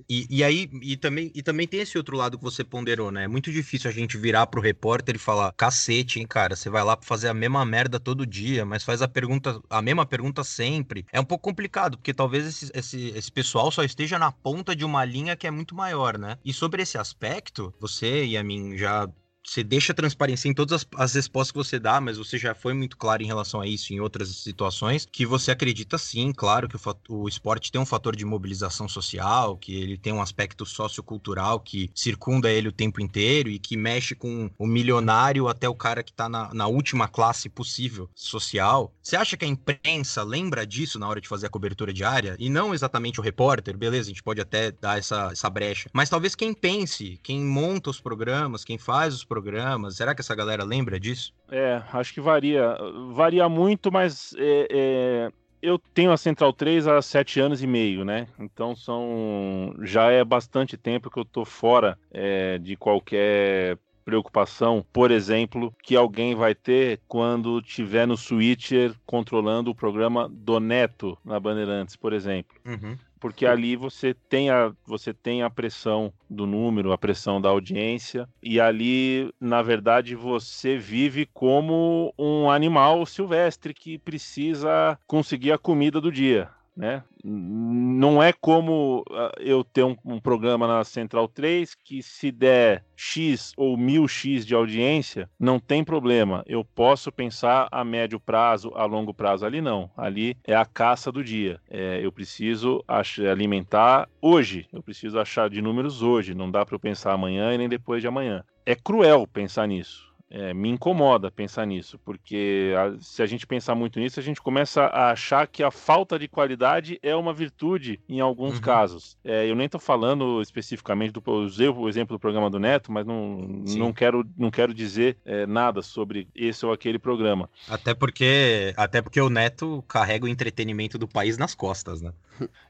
E, e aí, e também, e também tem esse outro lado que você ponderou, né? É muito difícil a gente virar pro repórter e falar: cacete, hein, cara? Você vai lá pra fazer a mesma merda todo dia, mas faz a pergunta, a mesma pergunta sempre. É um pouco complicado, porque talvez esse, esse, esse pessoal só esteja na ponta de uma linha que é muito maior, né? E sobre esse aspecto, você e a mim já você deixa transparecer em todas as, as, respostas que você dá, mas você já foi muito claro em relação a isso em outras situações, que você acredita sim, claro, que o, o esporte tem um fator de mobilização social, que ele tem um aspecto sociocultural que circunda ele o tempo inteiro e que mexe com o milionário até o cara que está na, na última classe possível social. Você acha que a imprensa lembra disso na hora de fazer a cobertura diária? E não exatamente o repórter, beleza, a gente pode até dar essa, essa brecha, mas talvez quem pense, quem monta os programas, quem faz os programas? Será que essa galera lembra disso? É, acho que varia. Varia muito, mas é, é, eu tenho a Central 3 há sete anos e meio, né? Então são. Já é bastante tempo que eu tô fora é, de qualquer preocupação, por exemplo, que alguém vai ter quando tiver no switcher controlando o programa do Neto na Bandeirantes, por exemplo. Uhum porque ali você tem a, você tem a pressão do número, a pressão da audiência, e ali, na verdade, você vive como um animal silvestre que precisa conseguir a comida do dia. Né? Não é como uh, eu ter um, um, programa na Central 3 que se der X ou mil X de audiência, não tem problema. Eu posso pensar a médio prazo, a longo prazo. Ali não. Ali é a caça do dia. É, eu preciso alimentar hoje. Eu preciso achar de números hoje. Não dá para eu pensar amanhã e nem depois de amanhã. É cruel pensar nisso é, me incomoda pensar nisso, porque a, se a gente pensar muito nisso, a gente começa a achar que a falta de qualidade é uma virtude em alguns uhum. casos. É, eu nem estou falando especificamente do usei o exemplo do programa do Neto, mas não, não quero não quero dizer é, nada sobre esse ou aquele programa. Até porque até porque o Neto carrega o entretenimento do país nas costas, né?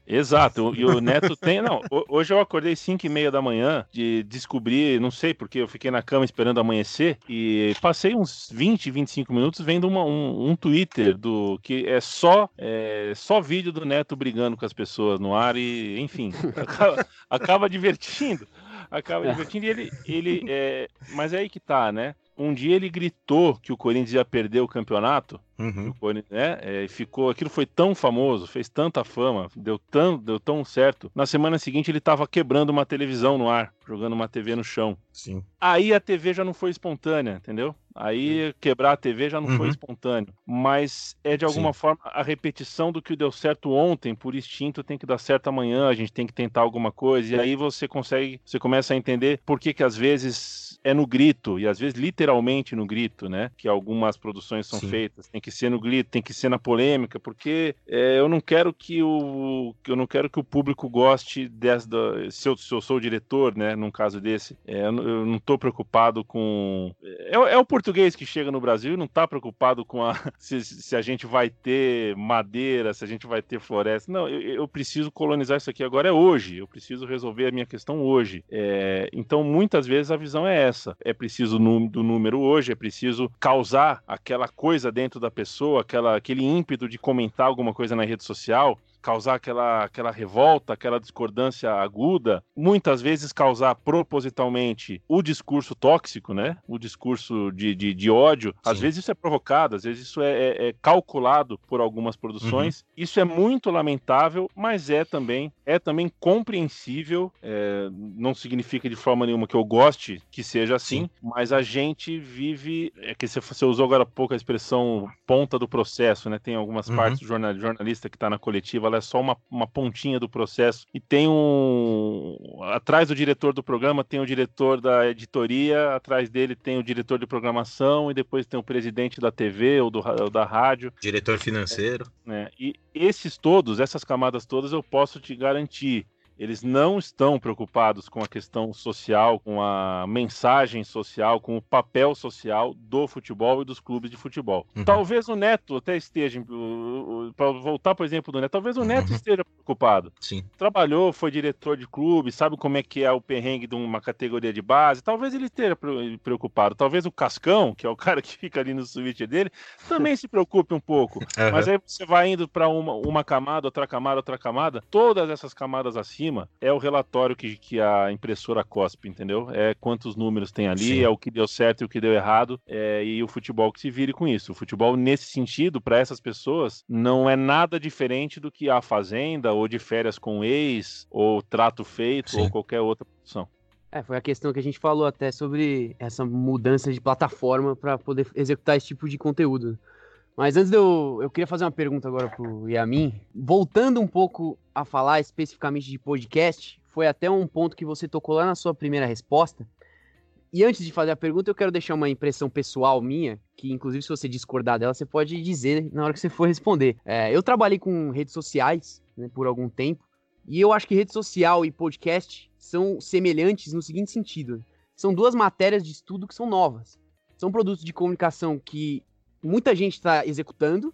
Exato. E o Neto tem não. Hoje eu acordei 5 e meia da manhã de descobrir, não sei porque eu fiquei na cama esperando amanhecer e passei uns 20, 25 minutos vendo uma, um, um Twitter do que é só é, só vídeo do Neto brigando com as pessoas no ar e, enfim, acaba, acaba divertindo. Acaba divertindo e ele. ele é, mas é aí que tá, né? Um dia ele gritou que o Corinthians ia perder o campeonato Uhum. Né? É, ficou, aquilo foi tão famoso, fez tanta fama, deu tão, deu tão certo. Na semana seguinte ele estava quebrando uma televisão no ar, jogando uma TV no chão. Sim. Aí a TV já não foi espontânea, entendeu? Aí Sim. quebrar a TV já não uhum. foi espontâneo. Mas é de alguma Sim. forma a repetição do que deu certo ontem, por instinto, tem que dar certo amanhã, a gente tem que tentar alguma coisa. E aí você consegue, você começa a entender por que, que às vezes é no grito, e às vezes literalmente no grito, né? Que algumas produções são Sim. feitas. Tem que ser no grito, tem que ser na polêmica, porque é, eu não quero que o eu não quero que o público goste dessa. Se eu, se eu sou o diretor, né? Num caso desse, é, eu não estou preocupado com. É, é, o português que chega no Brasil e não está preocupado com a se, se, a gente vai ter madeira, se a gente vai ter floresta. Não, eu, eu preciso colonizar isso aqui agora é hoje. Eu preciso resolver a minha questão hoje. É, então, muitas vezes a visão é essa. É preciso do número hoje, é preciso causar aquela coisa dentro da pessoa, aquela, aquele ímpeto de comentar alguma coisa na rede social, causar aquela, aquela revolta, aquela discordância aguda, muitas vezes causar propositalmente o discurso tóxico, né? O discurso de, de, de ódio. Sim. Às vezes isso é provocado, às vezes isso é, é, é calculado por algumas produções. Uhum. Isso é muito lamentável, mas é também é também compreensível. É, não significa de forma nenhuma que eu goste que seja assim, Sim. mas a gente vive. É que você, você usou agora há pouco a expressão ponta do processo, né? Tem algumas uhum. partes do jornal, jornalista que está na coletiva ela é só uma, uma pontinha do processo. E tem um. Atrás do diretor do programa tem o diretor da editoria, atrás dele tem o diretor de programação, e depois tem o presidente da TV ou, do, ou da rádio. Diretor financeiro. É, e esses todos, essas camadas todas, eu posso te garantir eles não estão preocupados com a questão social, com a mensagem social, com o papel social do futebol e dos clubes de futebol. Uhum. Talvez o Neto até esteja, para voltar, por exemplo, do Neto, talvez o Neto uhum. esteja preocupado. Sim. Trabalhou, foi diretor de clube, sabe como é que é o perrengue de uma categoria de base. Talvez ele esteja preocupado. Talvez o Cascão, que é o cara que fica ali no switch dele, também se preocupe um pouco. Uhum. Mas aí você vai indo para uma, uma camada, outra camada, outra camada, todas essas camadas acima cima é o relatório que, que a impressora cospe, entendeu? É quantos números tem ali, Sim. é o que deu certo e o que deu errado, é, e o futebol que se vire com isso. O futebol, nesse sentido, para essas pessoas, não é nada diferente do que a Fazenda, ou de férias com ex, ou trato feito, Sim. ou qualquer outra produção. É, foi a questão que a gente falou até sobre essa mudança de plataforma para poder executar esse tipo de conteúdo. Mas antes de eu. Eu queria fazer uma pergunta agora pro Yamin. Voltando um pouco a falar especificamente de podcast, foi até um ponto que você tocou lá na sua primeira resposta. E antes de fazer a pergunta, eu quero deixar uma impressão pessoal minha, que inclusive se você discordar dela, você pode dizer na hora que você for responder. É, eu trabalhei com redes sociais né, por algum tempo, e eu acho que rede social e podcast são semelhantes no seguinte sentido: são duas matérias de estudo que são novas. São produtos de comunicação que muita gente está executando,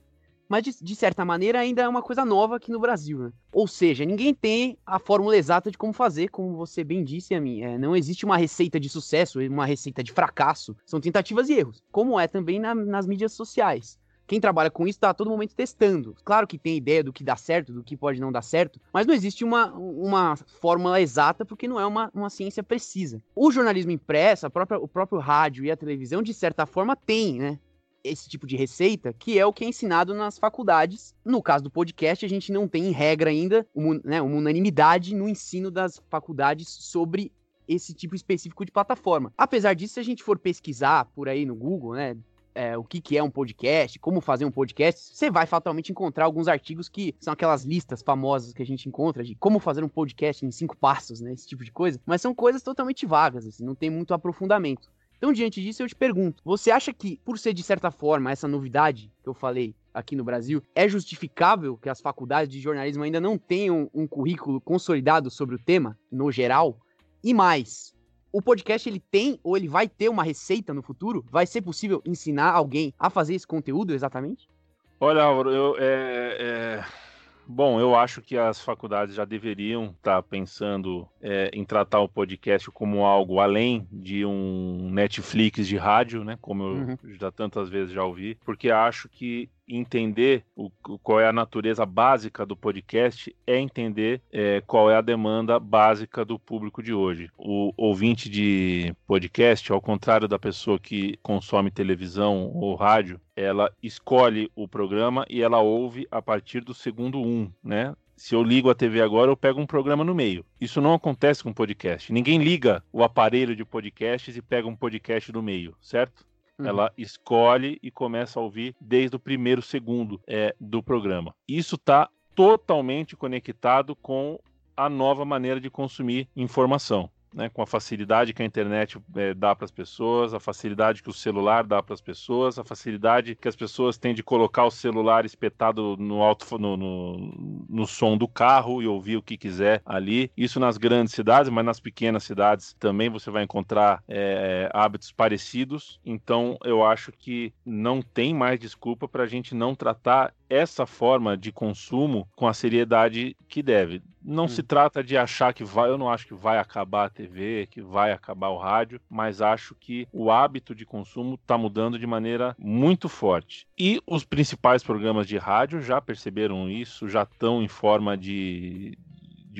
mas de, de, certa maneira ainda é uma coisa nova aqui no Brasil. Né? Ou seja, ninguém tem a fórmula exata de como fazer, como você bem disse a mim. É, não existe uma receita de sucesso, uma receita de fracasso. São tentativas e erros, como é também na, nas mídias sociais. Quem trabalha com isso está a todo momento testando. Claro que tem ideia do que dá certo, do que pode não dar certo, mas não existe uma, uma fórmula exata porque não é uma, uma ciência precisa. O jornalismo impresso, própria, o próprio rádio e a televisão, de certa forma, tem, né? Esse tipo de receita, que é o que é ensinado nas faculdades. No caso do podcast, a gente não tem em regra ainda uma, né, uma unanimidade no ensino das faculdades sobre esse tipo específico de plataforma. Apesar disso, se a gente for pesquisar por aí no Google, né, é, o que, que é um podcast, como fazer um podcast, você vai fatalmente encontrar alguns artigos que são aquelas listas famosas que a gente encontra de como fazer um podcast em cinco passos, né? Esse tipo de coisa. Mas são coisas totalmente vagas, assim, não tem muito aprofundamento. Então, diante disso, eu te pergunto: você acha que, por ser de certa forma essa novidade que eu falei aqui no Brasil, é justificável que as faculdades de jornalismo ainda não tenham um currículo consolidado sobre o tema, no geral? E mais, o podcast ele tem ou ele vai ter uma receita no futuro? Vai ser possível ensinar alguém a fazer esse conteúdo exatamente? Olha, Álvaro, eu, é, é... Bom, eu acho que as faculdades já deveriam estar tá pensando é, em tratar o podcast como algo além de um Netflix de rádio, né? Como eu uhum. já tantas vezes já ouvi, porque acho que entender o, qual é a natureza básica do podcast é entender é, qual é a demanda básica do público de hoje. O ouvinte de podcast, ao contrário da pessoa que consome televisão ou rádio, ela escolhe o programa e ela ouve a partir do segundo um, né? Se eu ligo a TV agora, eu pego um programa no meio. Isso não acontece com podcast. Ninguém liga o aparelho de podcasts e pega um podcast no meio, certo? Uhum. Ela escolhe e começa a ouvir desde o primeiro segundo é, do programa. Isso está totalmente conectado com a nova maneira de consumir informação né, com a facilidade que a internet é, dá para as pessoas, a facilidade que o celular dá para as pessoas, a facilidade que as pessoas têm de colocar o celular espetado no alto no, no, no, som do carro e ouvir o que quiser ali. Isso nas grandes cidades, mas nas pequenas cidades também você vai encontrar é, hábitos parecidos. Então eu acho que não tem mais desculpa para a gente não tratar essa forma de consumo com a seriedade que deve. Não hum. se trata de achar que vai, eu não acho que vai acabar a TV, que vai acabar o rádio, mas acho que o hábito de consumo está mudando de maneira muito forte. E os principais programas de rádio já perceberam isso, já estão em forma de,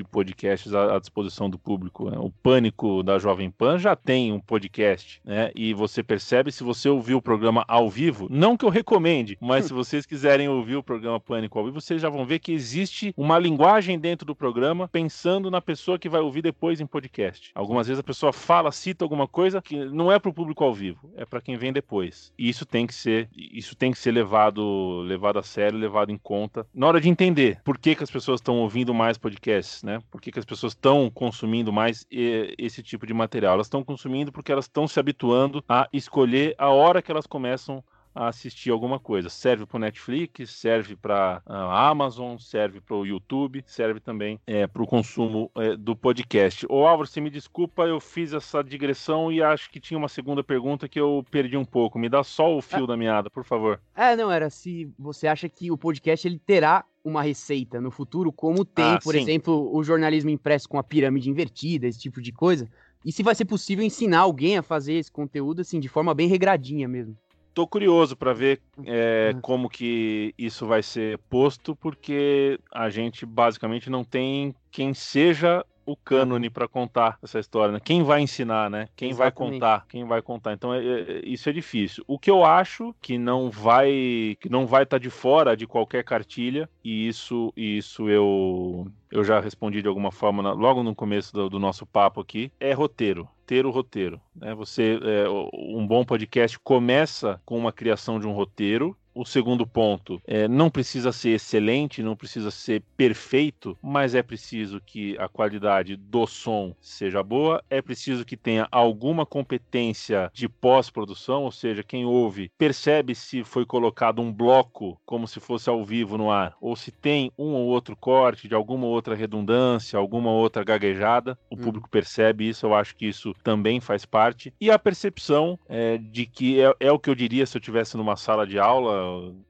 de podcasts à, à disposição do público. Né? O Pânico da Jovem Pan já tem um podcast, né? E você percebe se você ouvir o programa ao vivo, não que eu recomende, mas se vocês quiserem ouvir o programa Pânico ao vivo, vocês já vão ver que existe uma linguagem dentro do programa pensando na pessoa que vai ouvir depois em podcast. Algumas vezes a pessoa fala, cita alguma coisa que não é para o público ao vivo, é para quem vem depois. E isso tem que ser, isso tem que ser levado, levado a sério, levado em conta na hora de entender por que, que as pessoas estão ouvindo mais podcasts né? Por que, que as pessoas estão consumindo mais esse tipo de material? Elas estão consumindo porque elas estão se habituando a escolher a hora que elas começam a assistir alguma coisa. Serve para o Netflix, serve para a Amazon, serve para o YouTube, serve também é, para o consumo é, do podcast. Ô Álvaro, você me desculpa, eu fiz essa digressão e acho que tinha uma segunda pergunta que eu perdi um pouco. Me dá só o fio é. da meada, por favor. É, não, era se você acha que o podcast ele terá uma receita no futuro, como tem, ah, por sim. exemplo, o jornalismo impresso com a pirâmide invertida, esse tipo de coisa. E se vai ser possível ensinar alguém a fazer esse conteúdo assim de forma bem regradinha mesmo. Tô curioso para ver é, uhum. como que isso vai ser posto, porque a gente basicamente não tem quem seja o cânone para contar essa história, né? Quem vai ensinar, né? Quem Exatamente. vai contar? Quem vai contar? Então é, é, isso é difícil. O que eu acho que não vai que não vai estar tá de fora de qualquer cartilha e isso isso eu eu já respondi de alguma forma na, logo no começo do, do, nosso papo aqui é roteiro ter o roteiro né? Você é, um bom podcast começa com uma criação de um roteiro o segundo ponto. É, não precisa ser excelente, não precisa ser perfeito, mas é preciso que a qualidade do som seja boa, é preciso que tenha alguma competência de pós-produção, ou seja, quem ouve percebe se foi colocado um bloco como se fosse ao vivo no ar, ou se tem um ou outro corte de alguma outra redundância, alguma outra gaguejada, o hum. público percebe isso, eu acho que isso também faz parte, e a percepção é, de que é, é o que eu diria se eu tivesse numa sala de aula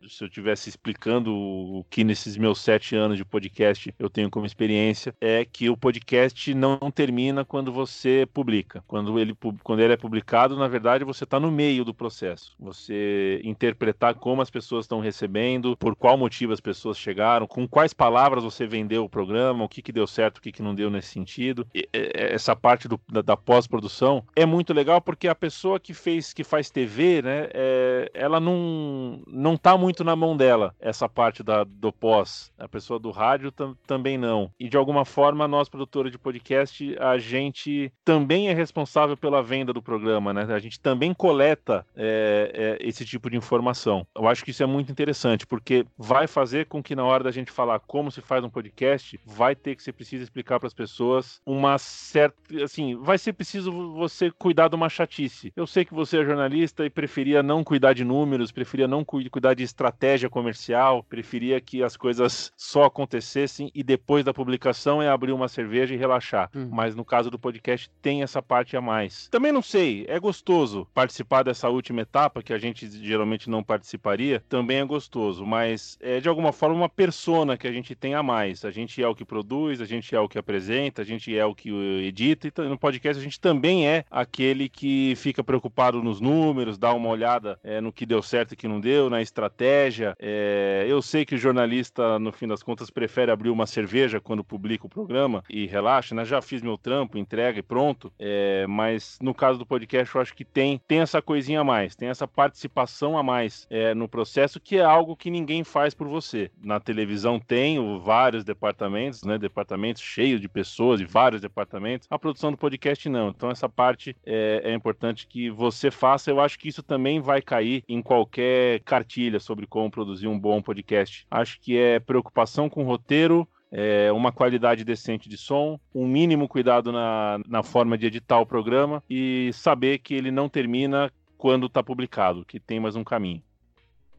se eu estivesse explicando o que nesses meus sete anos de podcast eu tenho como experiência, é que o podcast não termina quando você publica. Quando ele, quando ele é publicado, na verdade, você está no meio do processo. Você interpretar como as pessoas estão recebendo, por qual motivo as pessoas chegaram, com quais palavras você vendeu o programa, o que, que deu certo, o que, que não deu nesse sentido. E, essa parte do, da, da pós-produção é muito legal porque a pessoa que fez, que faz TV, né, é, ela não, não tá muito na mão dela, essa parte da, do pós. A pessoa do rádio tam, também não. E de alguma forma, nós, produtores de podcast, a gente também é responsável pela venda do programa, né? A gente também coleta é, é, esse tipo de informação. Eu acho que isso é muito interessante, porque vai fazer com que na hora da gente falar como se faz um podcast, vai ter que ser preciso explicar para as pessoas uma certa, assim, vai ser preciso você cuidar de uma chatice. Eu sei que você é jornalista e preferia não cuidar de números, preferia não cuidar de estratégia comercial, preferia que as coisas só acontecessem e depois da publicação é abrir uma cerveja e relaxar. Hum. Mas no caso do podcast tem essa parte a mais. Também não sei, é gostoso participar dessa última etapa que a gente geralmente não participaria, também é gostoso, mas é de alguma forma uma persona que a gente tem a mais. A gente é o que produz, a gente é o que apresenta, a gente é o que edita e no podcast a gente também é aquele que fica preocupado nos números, dá uma olhada é, no que deu certo e que não deu, na estratégia. É, eu sei que o jornalista, no fim das contas, prefere abrir uma cerveja quando publica o programa e relaxa, né? Já fiz meu trampo, entrega e pronto. É, mas no caso do podcast, eu acho que tem, tem essa coisinha a mais, tem essa participação a mais é, no processo, que é algo que ninguém faz por você. Na televisão tem vários departamentos, né? Departamentos cheios de pessoas e vários departamentos. A produção do podcast não. Então essa parte é, é importante que você faça. Eu acho que isso também vai cair em qualquer cartilha sobre como produzir um bom podcast. Acho que é preocupação com o roteiro, é, uma qualidade decente de som, um mínimo cuidado na, na forma de editar o programa e saber que ele não termina quando está publicado, que tem mais um caminho.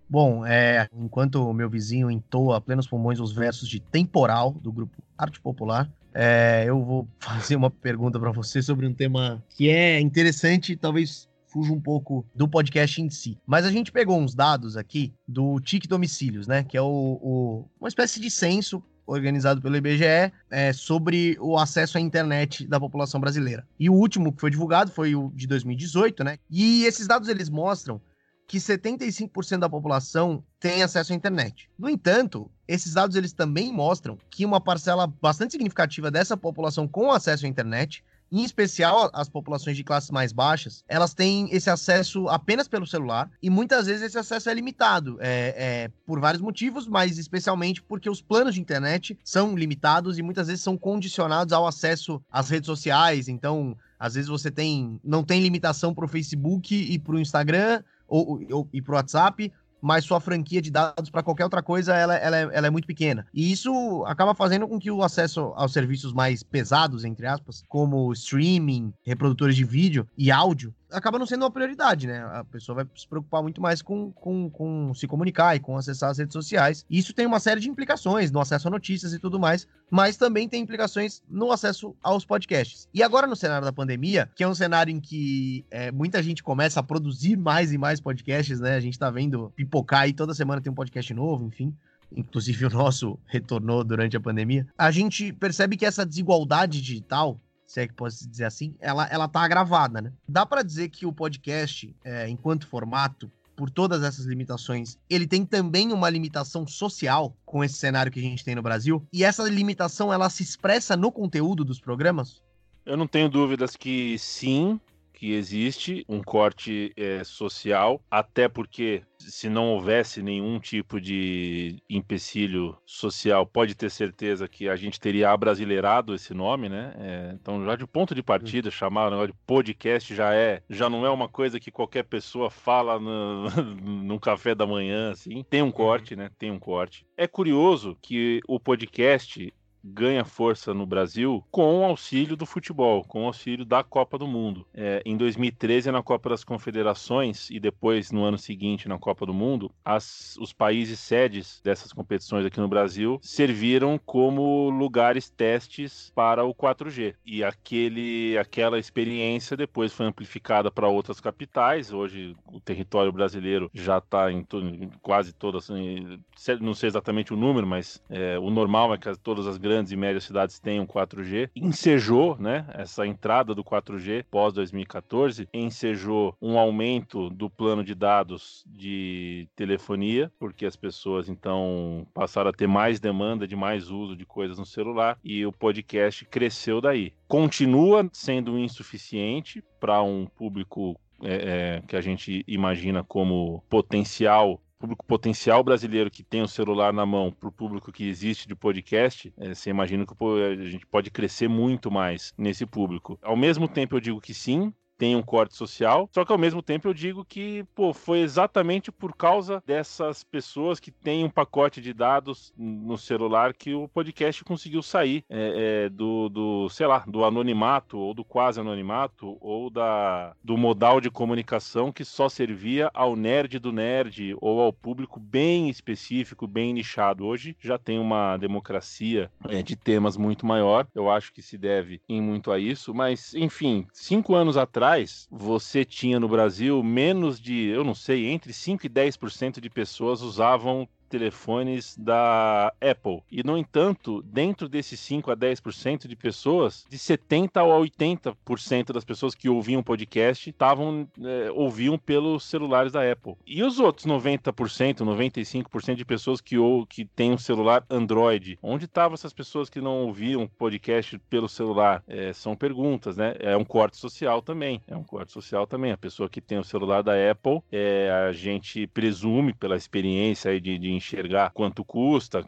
Bom, é, enquanto o meu vizinho entoa a plenos pulmões os versos de Temporal, do grupo Arte Popular, é, eu vou fazer uma pergunta para você sobre um tema que é interessante, talvez fuja um pouco do podcast em si. Mas a gente pegou uns dados aqui do TIC Domicílios, né? Que é o, o uma espécie de censo organizado pelo IBGE é, sobre o acesso à internet da população brasileira. E o último que foi divulgado foi o de 2018, né? E esses dados eles mostram que 75% da população tem acesso à internet. No entanto, esses dados eles também mostram que uma parcela bastante significativa dessa população com acesso à internet em especial as populações de classes mais baixas, elas têm esse acesso apenas pelo celular e muitas vezes esse acesso é limitado, é, é, por vários motivos, mas especialmente porque os planos de internet são limitados e muitas vezes são condicionados ao acesso às redes sociais. Então, às vezes você tem não tem limitação para o Facebook e para o Instagram ou, ou, e para o WhatsApp, mas sua franquia de dados para qualquer outra coisa ela, ela, é, ela é muito pequena. E isso acaba fazendo com que o acesso aos serviços mais pesados, entre aspas, como streaming, reprodutores de vídeo e áudio, acaba não sendo uma prioridade, né? A pessoa vai se preocupar muito mais com, com, com se comunicar e com acessar as redes sociais. Isso tem uma série de implicações no acesso a notícias e tudo mais, mas também tem implicações no acesso aos podcasts. E agora, no cenário da pandemia, que é um cenário em que é, muita gente começa a produzir mais e mais podcasts, né? A gente tá vendo pipocar aí toda semana tem um podcast novo, enfim inclusive o nosso retornou durante a pandemia, a gente percebe que essa desigualdade digital se é que posso dizer assim, ela, ela tá agravada, né? Dá para dizer que o podcast, é, enquanto formato, por todas essas limitações, ele tem também uma limitação social com esse cenário que a gente tem no Brasil. E essa limitação ela se expressa no conteúdo dos programas? Eu não tenho dúvidas que sim, que existe um corte é, social, até porque se não houvesse nenhum tipo de empecilho social, pode ter certeza que a gente teria abrasileirado esse nome, né? É, então, já de ponto de partida, uhum. chamar o negócio de podcast já é, já não é uma coisa que qualquer pessoa fala no, no café da manhã, assim. Tem um corte, uhum. né? Tem um corte. É curioso que o podcast ganha força no Brasil com o auxílio do futebol, com o auxílio da Copa do Mundo. É, em 2013, na Copa das Confederações e depois no ano seguinte na Copa do Mundo, as, os países sedes dessas competições aqui no Brasil serviram como lugares testes para o 4G. E aquele, aquela experiência depois foi amplificada para outras capitais. Hoje o território brasileiro já está em, em, quase todas, em, não sei exatamente o número, mas é, o normal é que todas as grandes e médias cidades tenham 4G. Ensejou, né, essa entrada do 4G pós 2014, ensejou um aumento do plano de dados de telefonia, porque as pessoas então passaram a ter mais demanda de mais uso de coisas no celular e o podcast cresceu daí. Continua sendo insuficiente para um público é, é, que a gente imagina como potencial público potencial brasileiro que tem o celular na mão para o público que existe de podcast, é, você imagina que a gente pode crescer muito mais nesse público. Ao mesmo tempo, eu digo que sim, tem um corte social. Só que ao mesmo tempo eu digo que, pô, foi exatamente por causa dessas pessoas que têm um pacote de dados no celular que o podcast conseguiu sair é, é, do, do, sei lá, do anonimato ou do quase anonimato ou da, do modal de comunicação que só servia ao nerd do nerd ou ao público bem específico, bem nichado. Hoje já tem uma democracia é, de temas muito maior. Eu acho que se deve em muito a isso, mas enfim, cinco anos atrás atrás, você tinha no Brasil menos de, eu não sei, entre 5 e 10% de pessoas usavam telefones da Apple. E, no entanto, dentro desses 5 a 10% de pessoas, de 70% a 80% das pessoas que ouviam podcast estavam é, ouviam pelos celulares da Apple. E os outros 90%, 95% de pessoas que, ou, que têm um celular Android, onde estavam essas pessoas que não ouviam podcast pelo celular? É, são perguntas, né? É um corte social também. É um corte social também. A pessoa que tem o celular da Apple, é, a gente presume pela experiência aí de, de enxergar quanto custa,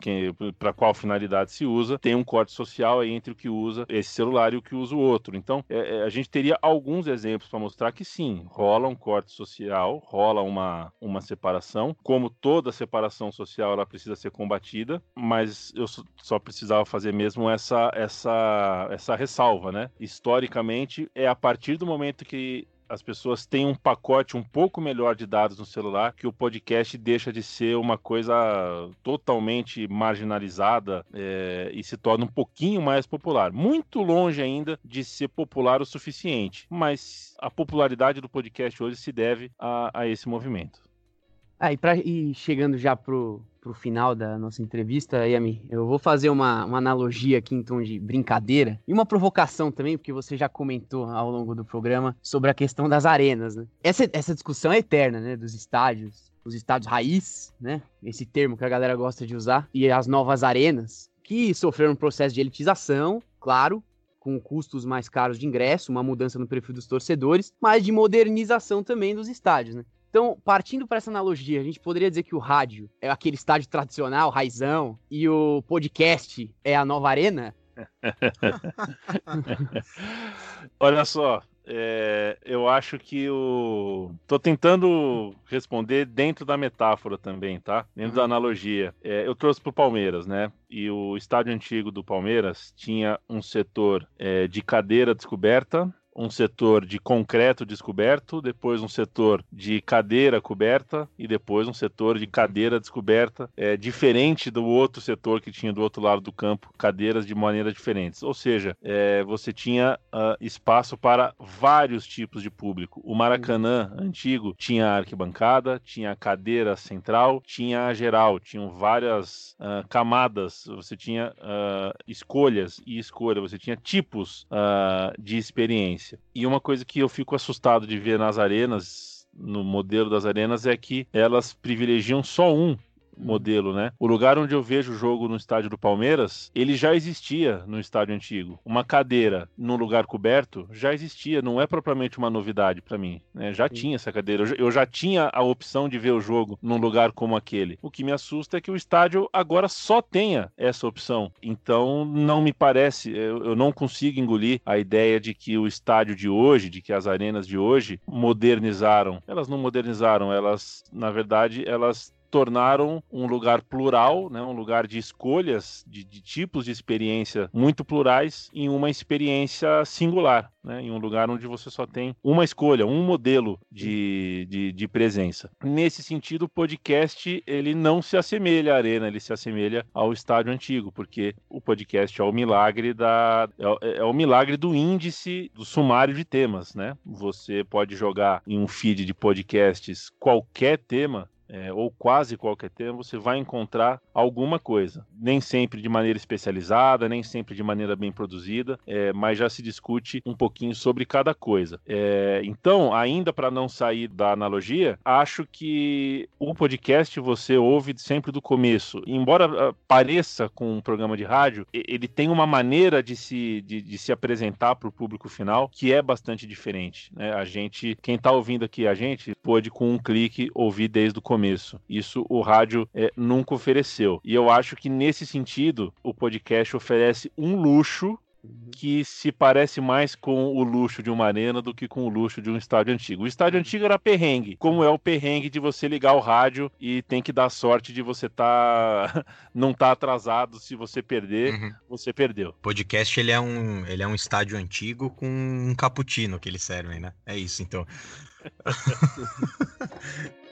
para qual finalidade se usa, tem um corte social aí entre o que usa esse celular e o que usa o outro. Então, é, é a gente teria alguns exemplos para mostrar que sim, rola um corte social, rola uma, uma separação. Como toda separação social, ela precisa ser combatida, mas eu só precisava fazer mesmo essa, essa, essa ressalva, né? Historicamente, é a partir do momento que as pessoas têm um pacote um pouco melhor de dados no celular, que o podcast deixa de ser uma coisa totalmente marginalizada é, e se torna um pouquinho mais popular. Muito longe ainda de ser popular o suficiente, mas a popularidade do podcast hoje se deve a, a esse movimento. Ah, e, pra, e chegando já pro, pro final da nossa entrevista, Yami, eu vou fazer uma, uma analogia aqui em tom de brincadeira e uma provocação também, porque você já comentou ao longo do programa sobre a questão das arenas, né? Essa, essa discussão é eterna, né? Dos estádios, os estádios raiz, né? Esse termo que a galera gosta de usar, e as novas arenas, que sofreram um processo de elitização, claro, com custos mais caros de ingresso, uma mudança no perfil dos torcedores, mas de modernização também dos estádios, né? Então, partindo para essa analogia, a gente poderia dizer que o rádio é aquele estádio tradicional, raizão, e o podcast é a nova arena? Olha só, é, eu acho que o. Tô tentando responder dentro da metáfora também, tá? Dentro uhum. da analogia. É, eu trouxe pro Palmeiras, né? E o estádio antigo do Palmeiras tinha um setor é, de cadeira descoberta, um setor de concreto descoberto, depois um setor de cadeira coberta e depois um setor de cadeira descoberta, é, diferente do outro setor que tinha do outro lado do campo, cadeiras de maneiras diferentes. Ou seja, é, você tinha uh, espaço para vários tipos de público. O Maracanã antigo tinha arquibancada, tinha cadeira central, tinha a geral, tinham várias uh, camadas, você tinha uh, escolhas e escolha, você tinha tipos de experiência. E uma coisa que eu fico assustado de ver nas arenas, no modelo das arenas, é que elas privilegiam só um modelo, né? O lugar onde eu vejo o jogo no estádio do Palmeiras, ele já existia no estádio antigo. Uma cadeira num lugar coberto já existia, não é propriamente uma novidade para mim, né? Já Sim. tinha essa cadeira, eu já tinha a opção de ver o jogo num lugar como aquele. O que me assusta é que o estádio agora só tenha essa opção. Então, não me parece, eu, eu não consigo engolir a ideia de que o estádio de hoje, de que as arenas de hoje modernizaram. Elas não modernizaram, elas, na verdade, elas tornaram um lugar plural, né, um lugar de escolhas, de, de tipos de experiência muito plurais, em uma experiência singular, né, em um lugar onde você só tem uma escolha, um modelo de, de, de presença. Nesse sentido, o podcast ele não se assemelha à arena, ele se assemelha ao estádio antigo, porque o podcast é o milagre da é, é o milagre do índice do sumário de temas, né? Você pode jogar em um feed de podcasts qualquer tema é, ou quase qualquer tema, você vai encontrar alguma coisa. Nem sempre de maneira especializada, nem sempre de maneira bem produzida, é, mas já se discute um pouquinho sobre cada coisa. É, então, ainda para não sair da analogia, acho que o podcast você ouve sempre do começo. Embora uh, pareça com um programa de rádio, ele tem uma maneira de se, de, de se apresentar para o público final que é bastante diferente. Né? A gente, quem está ouvindo aqui a gente, pode com um clique ouvir desde o começo começo. Isso o rádio é, nunca ofereceu. E eu acho que nesse sentido, o podcast oferece um luxo que se parece mais com o luxo de uma arena do que com o luxo de um estádio antigo. O estádio antigo era perrengue, como é o perrengue de você ligar o rádio e tem que dar sorte de você tá não tá atrasado, se você perder, uhum. você perdeu. Podcast ele é um ele é um estádio antigo com um cappuccino que eles servem, né? É isso então.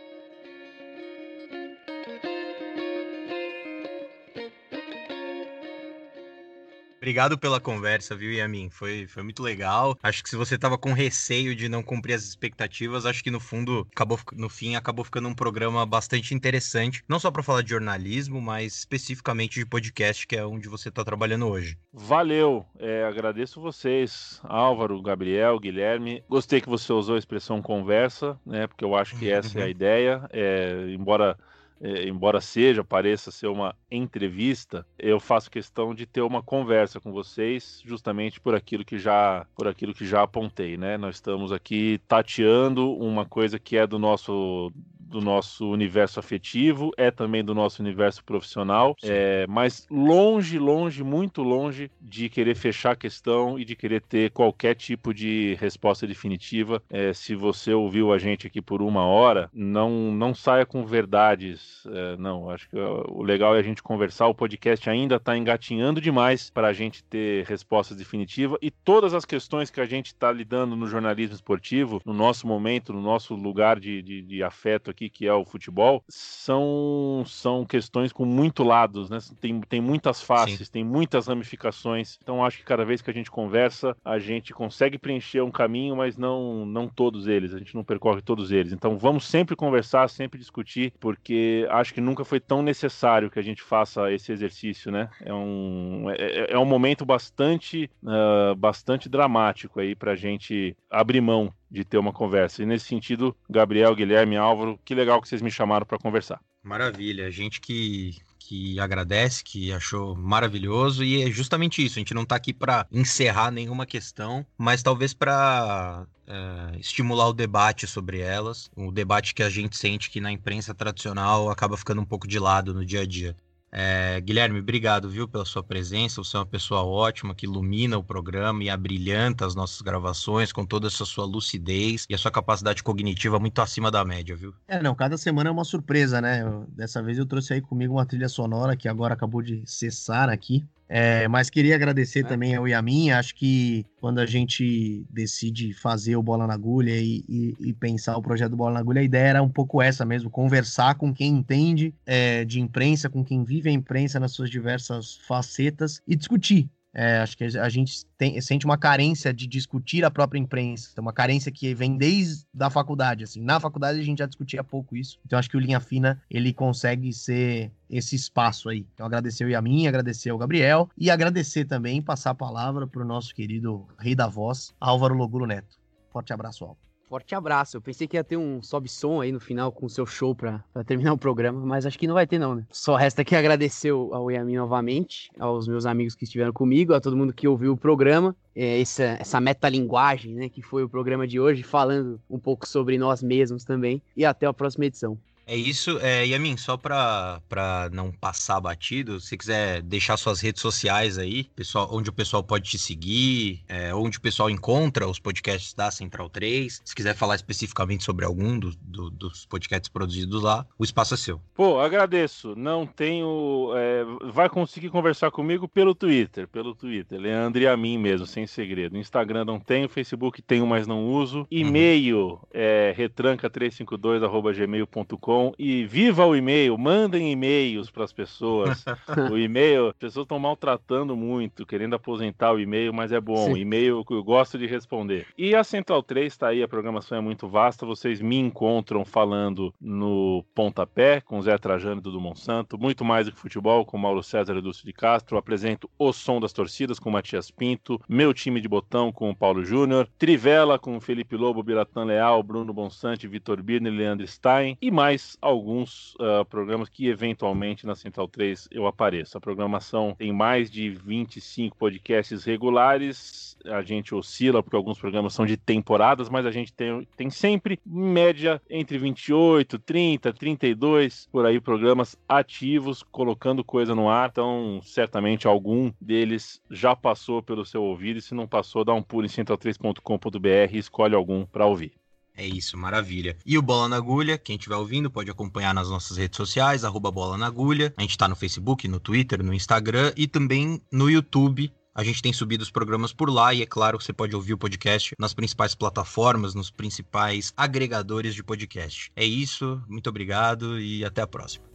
Obrigado pela conversa, viu, Yamin? Foi, foi muito legal. Acho que se você tava com receio de não cumprir as expectativas, acho que no fundo, acabou, no fim, acabou ficando um programa bastante interessante. Não só para falar de jornalismo, mas especificamente de podcast, que é onde você está trabalhando hoje. Valeu! É, agradeço vocês, Álvaro, Gabriel, Guilherme. Gostei que você usou a expressão conversa, né? Porque eu acho que essa é a ideia. É, embora é, embora seja, pareça ser uma entrevista, eu faço questão de ter uma conversa com vocês, justamente por aquilo que já, por aquilo que já apontei, né? Nós estamos aqui tateando uma coisa que é do nosso do nosso universo afetivo, é também do nosso universo profissional, é, mas longe, longe, muito longe de querer fechar a questão e de querer ter qualquer tipo de resposta definitiva. É, se você ouviu a gente aqui por uma hora, não, não saia com verdades. É, não, acho que o legal é a gente conversar. O podcast ainda está engatinhando demais para a gente ter respostas definitivas e todas as questões que a gente está lidando no jornalismo esportivo, no nosso momento, no nosso lugar de, de, de afeto aqui aqui, que é o futebol, são, são questões com muito lados, né? Tem, tem muitas faces, Sim. tem muitas ramificações. Então acho que cada vez que a gente conversa, a gente consegue preencher um caminho, mas não, não todos eles. A gente não percorre todos eles. Então vamos sempre conversar, sempre discutir, porque acho que nunca foi tão necessário que a gente faça esse exercício, né? É um, é, é, é um momento bastante, uh, bastante dramático aí para a gente abrir mão de ter uma conversa. E nesse sentido, Gabriel, Guilherme, Álvaro, que legal que vocês me chamaram para conversar. Maravilha, gente que que agradece, que achou maravilhoso e é justamente isso. A gente não está aqui para encerrar nenhuma questão, mas talvez para é, estimular o debate sobre elas, o debate que a gente sente que na imprensa tradicional acaba ficando um pouco de lado no dia a dia. É, Guilherme, obrigado, viu, pela sua presença. Você é uma pessoa ótima que ilumina o programa e abrilhanta as nossas gravações com toda essa sua lucidez e a sua capacidade cognitiva muito acima da média, viu? É, não, cada semana é uma surpresa, né? Eu, dessa vez eu trouxe aí comigo uma trilha sonora que agora acabou de cessar aqui. É, mas queria agradecer é. também ao Yamin. Acho que quando a gente decide fazer o Bola na Agulha e, e, e, pensar o projeto do Bola na Agulha, a ideia era um pouco essa mesmo: conversar com quem entende é, de imprensa, com quem vive a imprensa nas suas diversas facetas e discutir. É, acho que a gente tem, sente uma carência de discutir a própria imprensa, uma carência que vem desde a faculdade. Assim, na faculdade a gente já discutia pouco isso, então acho que o Linha Fina ele consegue ser esse espaço aí. Então agradecer o Yamin, agradecer ao Gabriel e agradecer também passar a palavra para o nosso querido rei da voz, Álvaro Logulo Neto. Forte abraço, Álvaro. Forte abraço. Eu pensei que ia ter um sobe-som aí no final com o seu show pra, terminar o programa, mas acho que não vai ter, não, né? Só resta aqui agradecer ao Yamin novamente, aos meus amigos que estiveram comigo, a todo mundo que ouviu o programa. É, essa, essa metalinguagem, né, que foi o programa de hoje, falando um pouco sobre nós mesmos também. E até a próxima edição. É isso. É, Yamin, só para não passar batido, se quiser deixar suas redes sociais aí, pessoal, onde o pessoal pode te seguir, é, onde o pessoal encontra os podcasts da Central 3, se quiser falar especificamente sobre algum do, do, dos podcasts produzidos lá, o espaço é seu. Pô, agradeço. Não tenho. É, vai conseguir conversar comigo pelo Twitter, pelo Twitter. Leandro e a mim mesmo, sem segredo. Instagram não tenho, Facebook tenho, mas não uso. Uhum. E-mail uhum. é retranca352.gmail.com e viva o e-mail, mandem e-mails para as pessoas. o e-mail, as pessoas estão maltratando muito, querendo aposentar o e-mail, mas é bom. E-mail eu gosto de responder. E a Central 3 está aí, a programação é muito vasta. Vocês me encontram falando no Pontapé, com Zé Trajano e Dudu Monsanto, muito mais do que futebol, com Mauro César e Dulce de Castro. apresento O Som das Torcidas com Matias Pinto, meu time de botão com o Paulo Júnior, Trivela com Felipe Lobo, Biratan Leal, Bruno Bonsante, Vitor Birner e Leandro Stein, e mais alguns uh, programas que eventualmente na Central 3 eu apareço. A programação tem mais de 25 podcasts regulares, a gente oscila porque alguns programas são de temporadas, mas a gente tem, tem sempre, em média, entre 28, 30, 32, por aí, programas ativos, colocando coisa no ar. Então, certamente algum deles já passou pelo seu ouvido, e se não passou, dá um pulo em central3.com.br e escolhe algum para ouvir. É isso, maravilha. E o Bola na Agulha, quem estiver ouvindo pode acompanhar nas nossas redes sociais, arroba Bola na Agulha. A gente está no Facebook, no Twitter, no Instagram e também no YouTube. A gente tem subido os programas por lá e é claro que você pode ouvir o podcast nas principais plataformas, nos principais agregadores de podcast. É isso, muito obrigado e até a próxima.